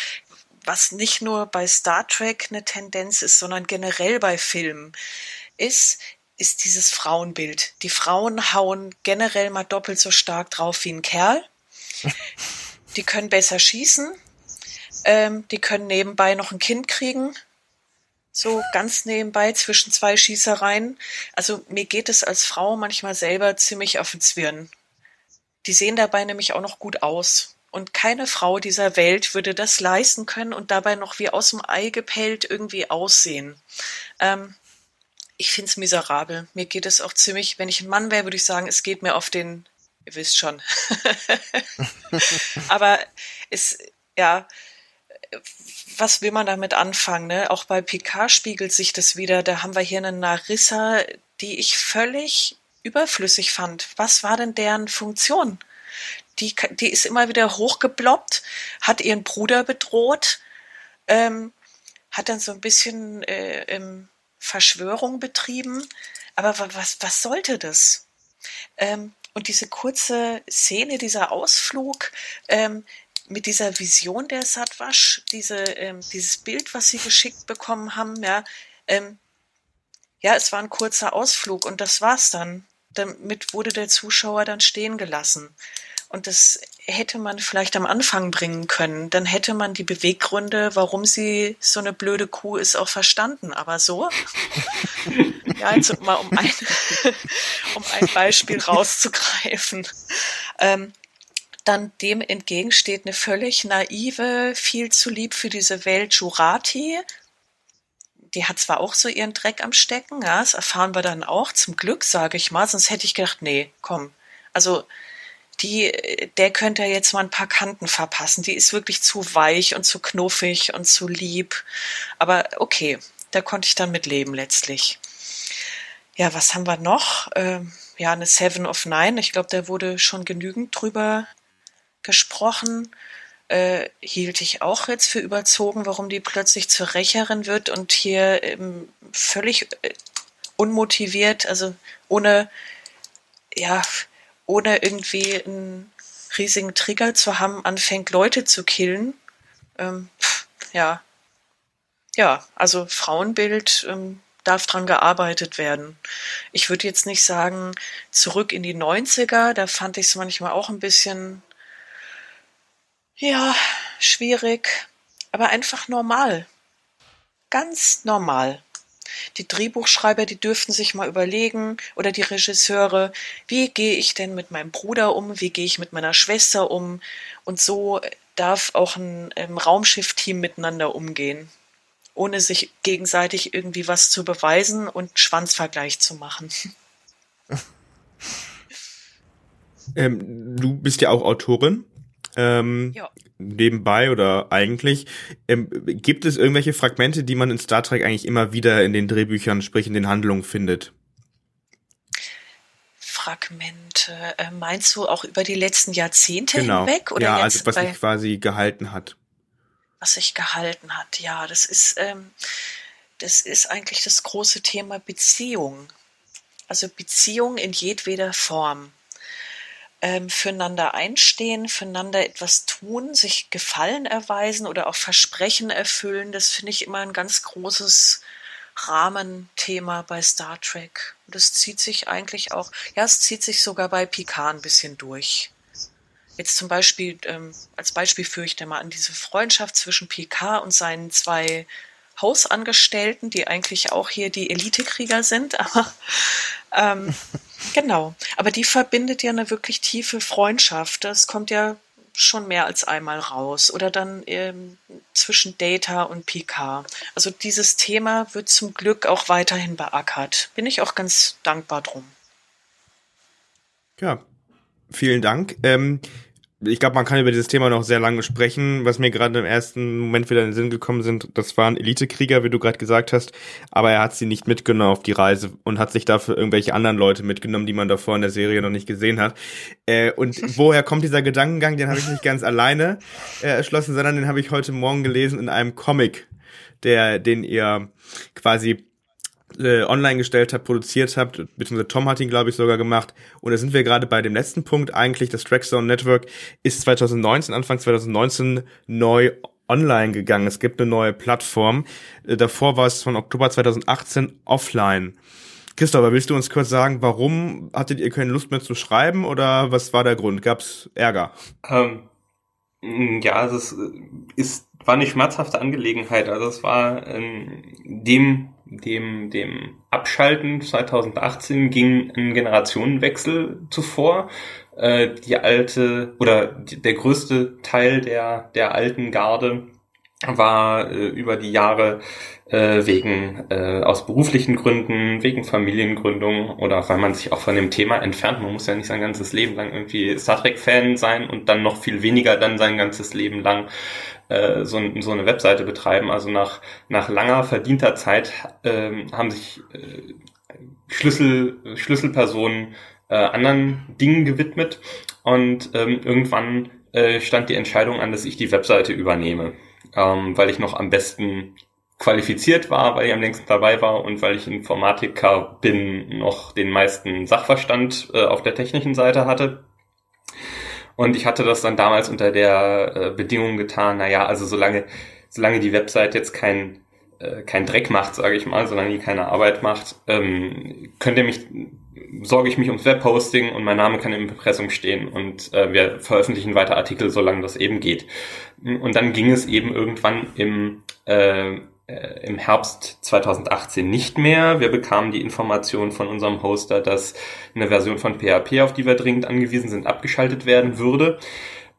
was nicht nur bei Star Trek eine Tendenz ist, sondern generell bei Filmen ist, ist dieses Frauenbild. Die Frauen hauen generell mal doppelt so stark drauf wie ein Kerl. [laughs] Die können besser schießen. Ähm, die können nebenbei noch ein Kind kriegen. So ganz nebenbei zwischen zwei Schießereien. Also mir geht es als Frau manchmal selber ziemlich auf den Zwirn. Die sehen dabei nämlich auch noch gut aus. Und keine Frau dieser Welt würde das leisten können und dabei noch wie aus dem Ei gepellt irgendwie aussehen. Ähm, ich finde es miserabel. Mir geht es auch ziemlich, wenn ich ein Mann wäre, würde ich sagen, es geht mir auf den, ihr wisst schon. [laughs] Aber es, ja, was will man damit anfangen? Ne? Auch bei Picard spiegelt sich das wieder. Da haben wir hier eine Narissa, die ich völlig überflüssig fand. Was war denn deren Funktion? Die, die ist immer wieder hochgebloppt, hat ihren Bruder bedroht, ähm, hat dann so ein bisschen äh, im Verschwörung betrieben. Aber was, was sollte das? Ähm, und diese kurze Szene, dieser Ausflug ähm, mit dieser Vision der Satwasch, diese, ähm, dieses Bild, was sie geschickt bekommen haben, ja, ähm, ja, es war ein kurzer Ausflug und das war's dann. Damit wurde der Zuschauer dann stehen gelassen. Und das hätte man vielleicht am Anfang bringen können. Dann hätte man die Beweggründe, warum sie so eine blöde Kuh ist, auch verstanden. Aber so, [laughs] ja, jetzt mal um ein, [laughs] um ein Beispiel rauszugreifen. Ähm, dann dem entgegensteht eine völlig naive, viel zu lieb für diese Welt Jurati. Die hat zwar auch so ihren Dreck am Stecken, ja, das erfahren wir dann auch, zum Glück, sage ich mal, sonst hätte ich gedacht, nee, komm. Also die, der könnte jetzt mal ein paar Kanten verpassen. Die ist wirklich zu weich und zu knuffig und zu lieb. Aber okay, da konnte ich dann mit leben letztlich. Ja, was haben wir noch? Ähm, ja, eine Seven of Nine. Ich glaube, da wurde schon genügend drüber gesprochen. Äh, hielt ich auch jetzt für überzogen, warum die plötzlich zur Rächerin wird und hier ähm, völlig äh, unmotiviert, also ohne, ja, ohne irgendwie einen riesigen Trigger zu haben, anfängt Leute zu killen. Ähm, ja. Ja, also Frauenbild, ähm, darf dran gearbeitet werden. Ich würde jetzt nicht sagen, zurück in die 90er, da fand ich es manchmal auch ein bisschen, ja, schwierig, aber einfach normal. Ganz normal. Die Drehbuchschreiber, die dürften sich mal überlegen, oder die Regisseure, wie gehe ich denn mit meinem Bruder um, wie gehe ich mit meiner Schwester um, und so darf auch ein ähm, Raumschiff-Team miteinander umgehen ohne sich gegenseitig irgendwie was zu beweisen und Schwanzvergleich zu machen. [laughs] Ähm, du bist ja auch Autorin. Ähm, ja. Nebenbei oder eigentlich. Ähm, gibt es irgendwelche Fragmente, die man in Star Trek eigentlich immer wieder in den Drehbüchern, sprich in den Handlungen findet? Fragmente. Äh, meinst du auch über die letzten Jahrzehnte genau. hinweg? Oder ja, also was sich quasi gehalten hat was sich gehalten hat. Ja, das ist, ähm, das ist eigentlich das große Thema Beziehung. Also Beziehung in jedweder Form. Ähm, füreinander einstehen, füreinander etwas tun, sich Gefallen erweisen oder auch Versprechen erfüllen, das finde ich immer ein ganz großes Rahmenthema bei Star Trek. Und das zieht sich eigentlich auch, ja, es zieht sich sogar bei Picard ein bisschen durch. Jetzt zum Beispiel, ähm, als Beispiel führe ich da mal an diese Freundschaft zwischen PK und seinen zwei Hausangestellten, die eigentlich auch hier die Elitekrieger sind, [laughs] aber ähm, genau. Aber die verbindet ja eine wirklich tiefe Freundschaft. Das kommt ja schon mehr als einmal raus. Oder dann ähm, zwischen Data und PK. Also dieses Thema wird zum Glück auch weiterhin beackert. Bin ich auch ganz dankbar drum. Ja, vielen Dank. Ähm, ich glaube, man kann über dieses Thema noch sehr lange sprechen. Was mir gerade im ersten Moment wieder in den Sinn gekommen sind, das waren Elitekrieger, wie du gerade gesagt hast, aber er hat sie nicht mitgenommen auf die Reise und hat sich dafür irgendwelche anderen Leute mitgenommen, die man davor in der Serie noch nicht gesehen hat. Äh, und [laughs] woher kommt dieser Gedankengang? Den habe ich nicht ganz alleine äh, erschlossen, sondern den habe ich heute Morgen gelesen in einem Comic, der, den ihr quasi äh, online gestellt habt, produziert habt, beziehungsweise Tom hat ihn, glaube ich, sogar gemacht. Und da sind wir gerade bei dem letzten Punkt. Eigentlich, das Trackzone Network ist 2019, Anfang 2019 neu online gegangen. Es gibt eine neue Plattform. Äh, davor war es von Oktober 2018 offline. Christopher, willst du uns kurz sagen, warum hattet ihr keine Lust mehr zu schreiben oder was war der Grund? Gab es Ärger? Ähm, ja, also es ist, war eine schmerzhafte Angelegenheit. Also es war in dem dem, dem Abschalten 2018 ging ein Generationenwechsel zuvor. Äh, die alte oder der größte Teil der, der alten Garde war äh, über die Jahre äh, wegen äh, aus beruflichen Gründen, wegen Familiengründung oder weil man sich auch von dem Thema entfernt. Man muss ja nicht sein ganzes Leben lang irgendwie Star Trek-Fan sein und dann noch viel weniger dann sein ganzes Leben lang äh, so, so eine Webseite betreiben. Also nach, nach langer verdienter Zeit äh, haben sich äh, Schlüssel, Schlüsselpersonen äh, anderen Dingen gewidmet und ähm, irgendwann äh, stand die Entscheidung an, dass ich die Webseite übernehme, ähm, weil ich noch am besten qualifiziert war, weil ich am längsten dabei war und weil ich Informatiker bin, noch den meisten Sachverstand äh, auf der technischen Seite hatte. Und ich hatte das dann damals unter der äh, Bedingung getan, naja, also solange, solange die Website jetzt kein, äh, kein Dreck macht, sage ich mal, solange die keine Arbeit macht, ähm, könnt ihr mich, sorge ich mich ums Webhosting und mein Name kann im Impressum stehen und äh, wir veröffentlichen weiter Artikel, solange das eben geht. Und dann ging es eben irgendwann im äh, äh, im Herbst 2018 nicht mehr. Wir bekamen die Information von unserem Hoster, dass eine Version von PHP, auf die wir dringend angewiesen sind, abgeschaltet werden würde.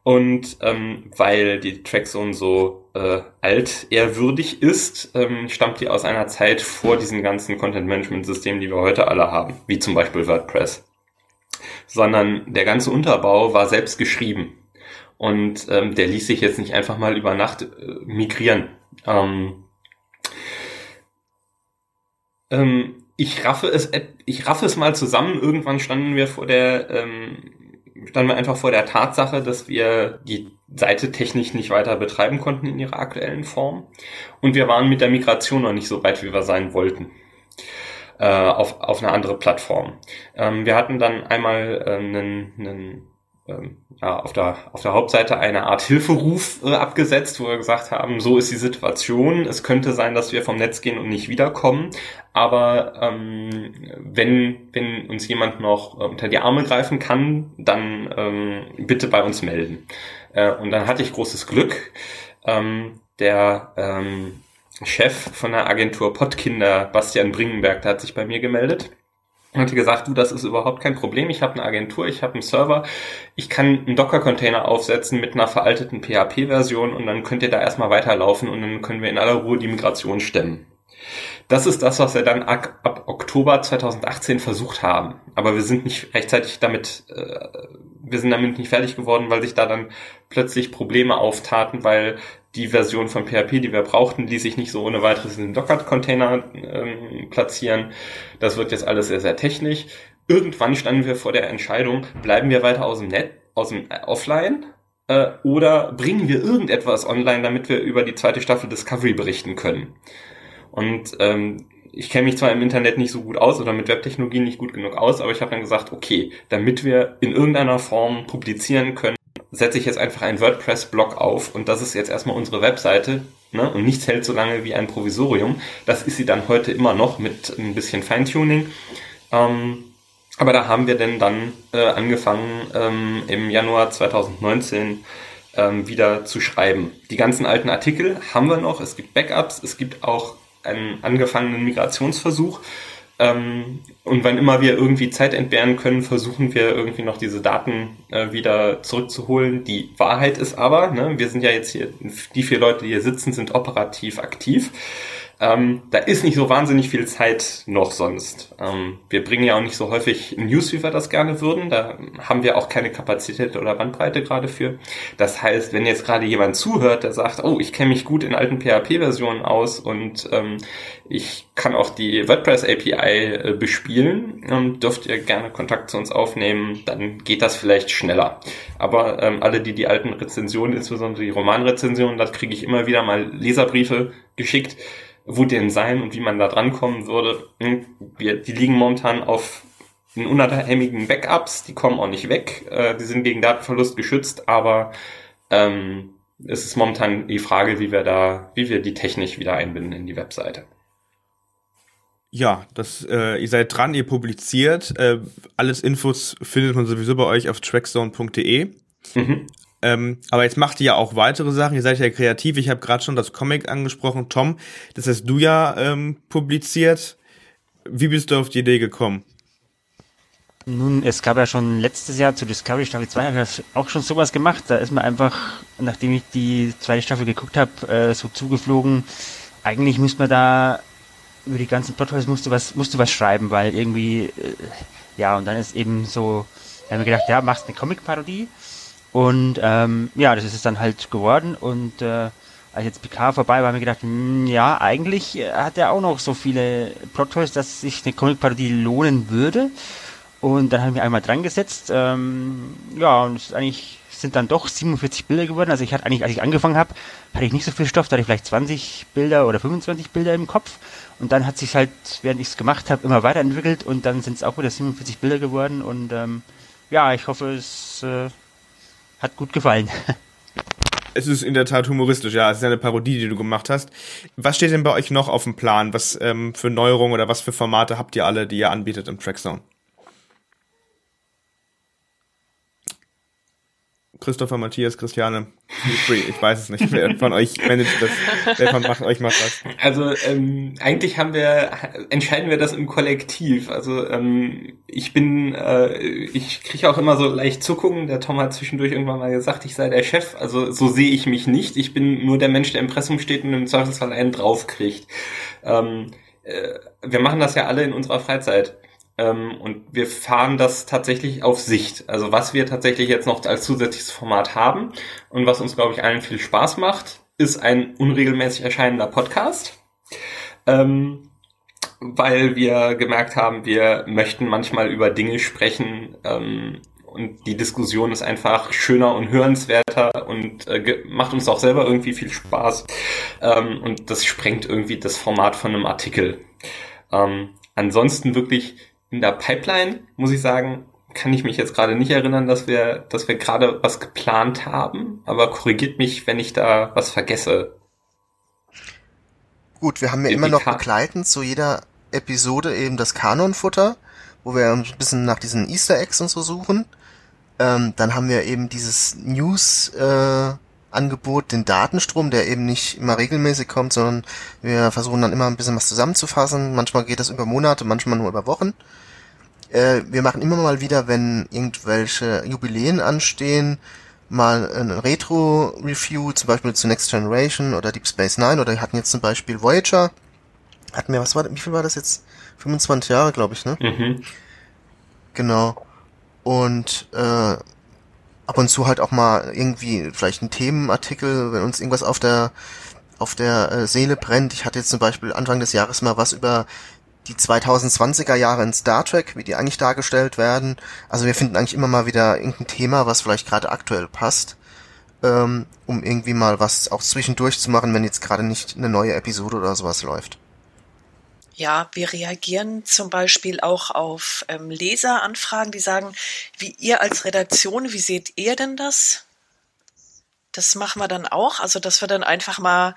Und ähm, weil die Trackzone so äh, alt ehrwürdig ist, ähm, stammt die aus einer Zeit vor diesen ganzen Content-Management-Systemen, die wir heute alle haben, wie zum Beispiel WordPress. Sondern der ganze Unterbau war selbst geschrieben. Und ähm, der ließ sich jetzt nicht einfach mal über Nacht äh, migrieren. Ähm, ähm, ich raffe es, ich raffe es mal zusammen. Irgendwann standen wir vor der, ähm, standen wir einfach vor der Tatsache, dass wir die Seite technisch nicht weiter betreiben konnten in ihrer aktuellen Form. Und wir waren mit der Migration noch nicht so weit, wie wir sein wollten. Äh, auf, auf eine andere Plattform. Ähm, wir hatten dann einmal äh, einen, einen ähm, ja, auf, der, auf der Hauptseite eine Art Hilferuf äh, abgesetzt, wo wir gesagt haben, so ist die Situation. Es könnte sein, dass wir vom Netz gehen und nicht wiederkommen. Aber ähm, wenn, wenn uns jemand noch äh, unter die Arme greifen kann, dann ähm, bitte bei uns melden. Äh, und dann hatte ich großes Glück. Ähm, der ähm, Chef von der Agentur Pottkinder, Bastian Bringenberg, der hat sich bei mir gemeldet hatte gesagt, du, das ist überhaupt kein Problem. Ich habe eine Agentur, ich habe einen Server, ich kann einen Docker-Container aufsetzen mit einer veralteten PHP-Version und dann könnt ihr da erstmal weiterlaufen und dann können wir in aller Ruhe die Migration stemmen. Das ist das, was wir dann ab, ab Oktober 2018 versucht haben. Aber wir sind nicht rechtzeitig damit, äh, wir sind damit nicht fertig geworden, weil sich da dann plötzlich Probleme auftaten, weil die Version von PHP, die wir brauchten, ließ sich nicht so ohne weiteres in den Docker-Container ähm, platzieren. Das wird jetzt alles sehr, sehr technisch. Irgendwann standen wir vor der Entscheidung, bleiben wir weiter aus dem Net, aus dem äh, Offline äh, oder bringen wir irgendetwas online, damit wir über die zweite Staffel Discovery berichten können. Und ähm, ich kenne mich zwar im Internet nicht so gut aus oder mit Webtechnologien nicht gut genug aus, aber ich habe dann gesagt, okay, damit wir in irgendeiner Form publizieren können, setze ich jetzt einfach einen WordPress-Blog auf und das ist jetzt erstmal unsere Webseite. Ne? Und nichts hält so lange wie ein Provisorium. Das ist sie dann heute immer noch mit ein bisschen Feintuning. Ähm, aber da haben wir denn dann äh, angefangen ähm, im Januar 2019 ähm, wieder zu schreiben. Die ganzen alten Artikel haben wir noch. Es gibt Backups, es gibt auch einen angefangenen Migrationsversuch. Ähm, und wann immer wir irgendwie Zeit entbehren können, versuchen wir irgendwie noch diese Daten äh, wieder zurückzuholen. Die Wahrheit ist aber, ne, wir sind ja jetzt hier, die vier Leute, die hier sitzen, sind operativ aktiv. Ähm, da ist nicht so wahnsinnig viel Zeit noch sonst. Ähm, wir bringen ja auch nicht so häufig News, wie wir das gerne würden. Da haben wir auch keine Kapazität oder Bandbreite gerade für. Das heißt, wenn jetzt gerade jemand zuhört, der sagt, oh, ich kenne mich gut in alten PHP-Versionen aus und ähm, ich kann auch die WordPress API äh, bespielen, ähm, dürft ihr gerne Kontakt zu uns aufnehmen, dann geht das vielleicht schneller. Aber ähm, alle, die die alten Rezensionen, insbesondere die Romanrezensionen, da kriege ich immer wieder mal Leserbriefe geschickt wo denn sein und wie man da drankommen würde. Hm, die liegen momentan auf den unabhängigen Backups, die kommen auch nicht weg, äh, die sind gegen Datenverlust geschützt, aber ähm, es ist momentan die Frage, wie wir da, wie wir die Technik wieder einbinden in die Webseite. Ja, das, äh, ihr seid dran, ihr publiziert. Äh, alles Infos findet man sowieso bei euch auf trackzone.de. Mhm. Ähm, aber jetzt macht ihr ja auch weitere Sachen. Ihr seid ja kreativ. Ich habe gerade schon das Comic angesprochen. Tom, das hast du ja ähm, publiziert. Wie bist du auf die Idee gekommen? Nun, es gab ja schon letztes Jahr zu Discovery Staffel 2 auch schon sowas gemacht. Da ist mir einfach, nachdem ich die zweite Staffel geguckt habe, äh, so zugeflogen. Eigentlich müsste man da über die ganzen Plotholes musst du was, musst du was schreiben, weil irgendwie, äh, ja, und dann ist eben so, da haben wir gedacht, ja, machst eine Comic-Parodie und ähm, ja, das ist es dann halt geworden. Und äh, als jetzt PK vorbei war, habe ich gedacht, mh, hm, ja, eigentlich hat er auch noch so viele Plot-Twists, dass sich eine Comic-Parodie lohnen würde. Und dann haben wir einmal dran gesetzt. Ähm, ja, und es eigentlich sind dann doch 47 Bilder geworden. Also ich hatte eigentlich, als ich angefangen habe, hatte ich nicht so viel Stoff, da hatte ich vielleicht 20 Bilder oder 25 Bilder im Kopf. Und dann hat sich halt, während ich es gemacht habe, immer weiterentwickelt und dann sind es auch wieder 47 Bilder geworden. Und ähm, ja, ich hoffe, es äh, hat gut gefallen. Es ist in der Tat humoristisch, ja. Es ist eine Parodie, die du gemacht hast. Was steht denn bei euch noch auf dem Plan? Was ähm, für Neuerungen oder was für Formate habt ihr alle, die ihr anbietet im Trackzone? Christopher, Matthias, Christiane. Ich weiß es nicht. Wer von euch managt das? Wer von macht euch macht was? Also ähm, eigentlich haben wir entscheiden wir das im Kollektiv. Also ähm, ich bin, äh, ich kriege auch immer so leicht Zuckungen. Der Tom hat zwischendurch irgendwann mal gesagt, ich sei der Chef. Also so sehe ich mich nicht. Ich bin nur der Mensch, der im Pressum steht und im Zweifelsfall einen draufkriegt. Ähm, äh, wir machen das ja alle in unserer Freizeit. Ähm, und wir fahren das tatsächlich auf Sicht. Also was wir tatsächlich jetzt noch als zusätzliches Format haben und was uns, glaube ich, allen viel Spaß macht, ist ein unregelmäßig erscheinender Podcast. Ähm, weil wir gemerkt haben, wir möchten manchmal über Dinge sprechen ähm, und die Diskussion ist einfach schöner und hörenswerter und äh, macht uns auch selber irgendwie viel Spaß ähm, und das sprengt irgendwie das Format von einem Artikel. Ähm, ansonsten wirklich in der Pipeline, muss ich sagen, kann ich mich jetzt gerade nicht erinnern, dass wir, dass wir gerade was geplant haben, aber korrigiert mich, wenn ich da was vergesse. Gut, wir haben ja immer noch begleitend zu jeder Episode eben das Kanonfutter, wo wir ein bisschen nach diesen Easter Eggs und so suchen. Ähm, dann haben wir eben dieses News äh, Angebot, den Datenstrom, der eben nicht immer regelmäßig kommt, sondern wir versuchen dann immer ein bisschen was zusammenzufassen. Manchmal geht das über Monate, manchmal nur über Wochen. Äh, wir machen immer mal wieder, wenn irgendwelche Jubiläen anstehen, mal ein Retro-Review, zum Beispiel zu Next Generation oder Deep Space Nine oder wir hatten jetzt zum Beispiel Voyager. Hatten wir, was war, wie viel war das jetzt? 25 Jahre, glaube ich, ne? Mhm. Genau. Und äh, ab und zu halt auch mal irgendwie vielleicht ein Themenartikel, wenn uns irgendwas auf der auf der äh, Seele brennt. Ich hatte jetzt zum Beispiel Anfang des Jahres mal was über die 2020er Jahre in Star Trek, wie die eigentlich dargestellt werden. Also wir finden eigentlich immer mal wieder irgendein Thema, was vielleicht gerade aktuell passt, ähm, um irgendwie mal was auch zwischendurch zu machen, wenn jetzt gerade nicht eine neue Episode oder sowas läuft. Ja, wir reagieren zum Beispiel auch auf ähm, Leseranfragen, die sagen, wie ihr als Redaktion, wie seht ihr denn das? Das machen wir dann auch, also dass wir dann einfach mal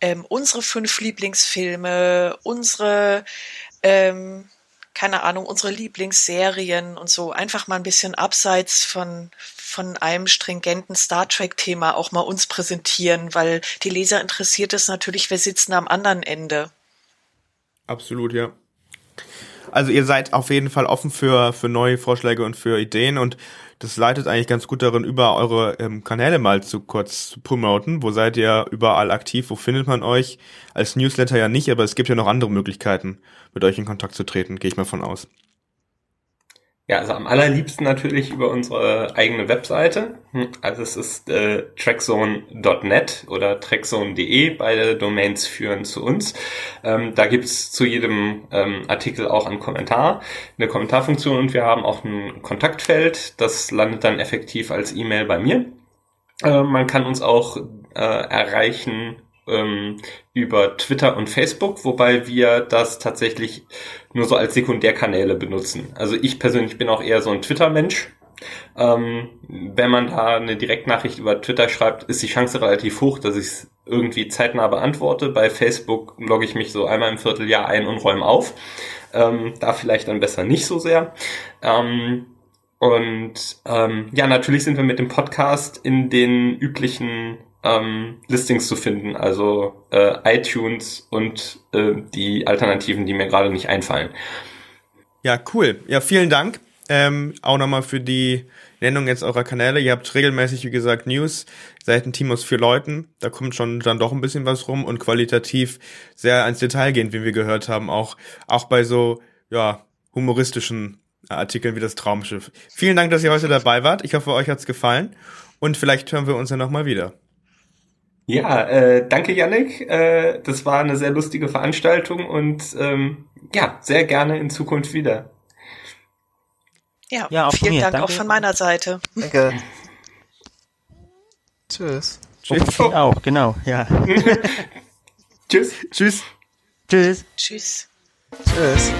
ähm, unsere fünf Lieblingsfilme, unsere ähm, keine Ahnung, unsere Lieblingsserien und so einfach mal ein bisschen abseits von, von einem stringenten Star Trek-Thema auch mal uns präsentieren, weil die Leser interessiert es natürlich, wir sitzen am anderen Ende. Absolut, ja. Also ihr seid auf jeden Fall offen für, für neue Vorschläge und für Ideen und das leitet eigentlich ganz gut darin über, eure ähm, Kanäle mal zu kurz zu promoten. Wo seid ihr überall aktiv? Wo findet man euch? Als Newsletter ja nicht, aber es gibt ja noch andere Möglichkeiten, mit euch in Kontakt zu treten, gehe ich mal von aus. Ja, also am allerliebsten natürlich über unsere eigene Webseite. Hm, also es ist äh, trackzone.net oder trackzone.de. Beide Domains führen zu uns. Ähm, da gibt's zu jedem ähm, Artikel auch einen Kommentar, eine Kommentarfunktion und wir haben auch ein Kontaktfeld. Das landet dann effektiv als E-Mail bei mir. Äh, man kann uns auch äh, erreichen ähm, über Twitter und Facebook, wobei wir das tatsächlich nur so als Sekundärkanäle benutzen. Also ich persönlich bin auch eher so ein Twitter-Mensch. Ähm, wenn man da eine Direktnachricht über Twitter schreibt, ist die Chance relativ hoch, dass ich es irgendwie zeitnah beantworte. Bei Facebook logge ich mich so einmal im Vierteljahr ein und räume auf. Ähm, da vielleicht dann besser nicht so sehr. Ähm, und ähm, ja, natürlich sind wir mit dem Podcast in den üblichen ähm, Listings zu finden, also äh, iTunes und äh, die Alternativen, die mir gerade nicht einfallen. Ja, cool. Ja, vielen Dank. Ähm, auch nochmal für die Nennung jetzt eurer Kanäle. Ihr habt regelmäßig, wie gesagt, News, seid ein Team aus vier Leuten. Da kommt schon dann doch ein bisschen was rum und qualitativ sehr ans Detail gehend, wie wir gehört haben. Auch, auch bei so, ja, humoristischen Artikeln wie das Traumschiff. Vielen Dank, dass ihr heute dabei wart. Ich hoffe, euch hat's gefallen. Und vielleicht hören wir uns ja nochmal wieder. Ja, äh, danke Yannick. Äh, das war eine sehr lustige Veranstaltung und ähm, ja, sehr gerne in Zukunft wieder. Ja, ja vielen mir. Dank danke. auch von meiner Seite. Danke. [laughs] Tschüss. Tschüss. Oh, auch, genau, ja. [laughs] Tschüss. Tschüss. Tschüss. Tschüss. Tschüss.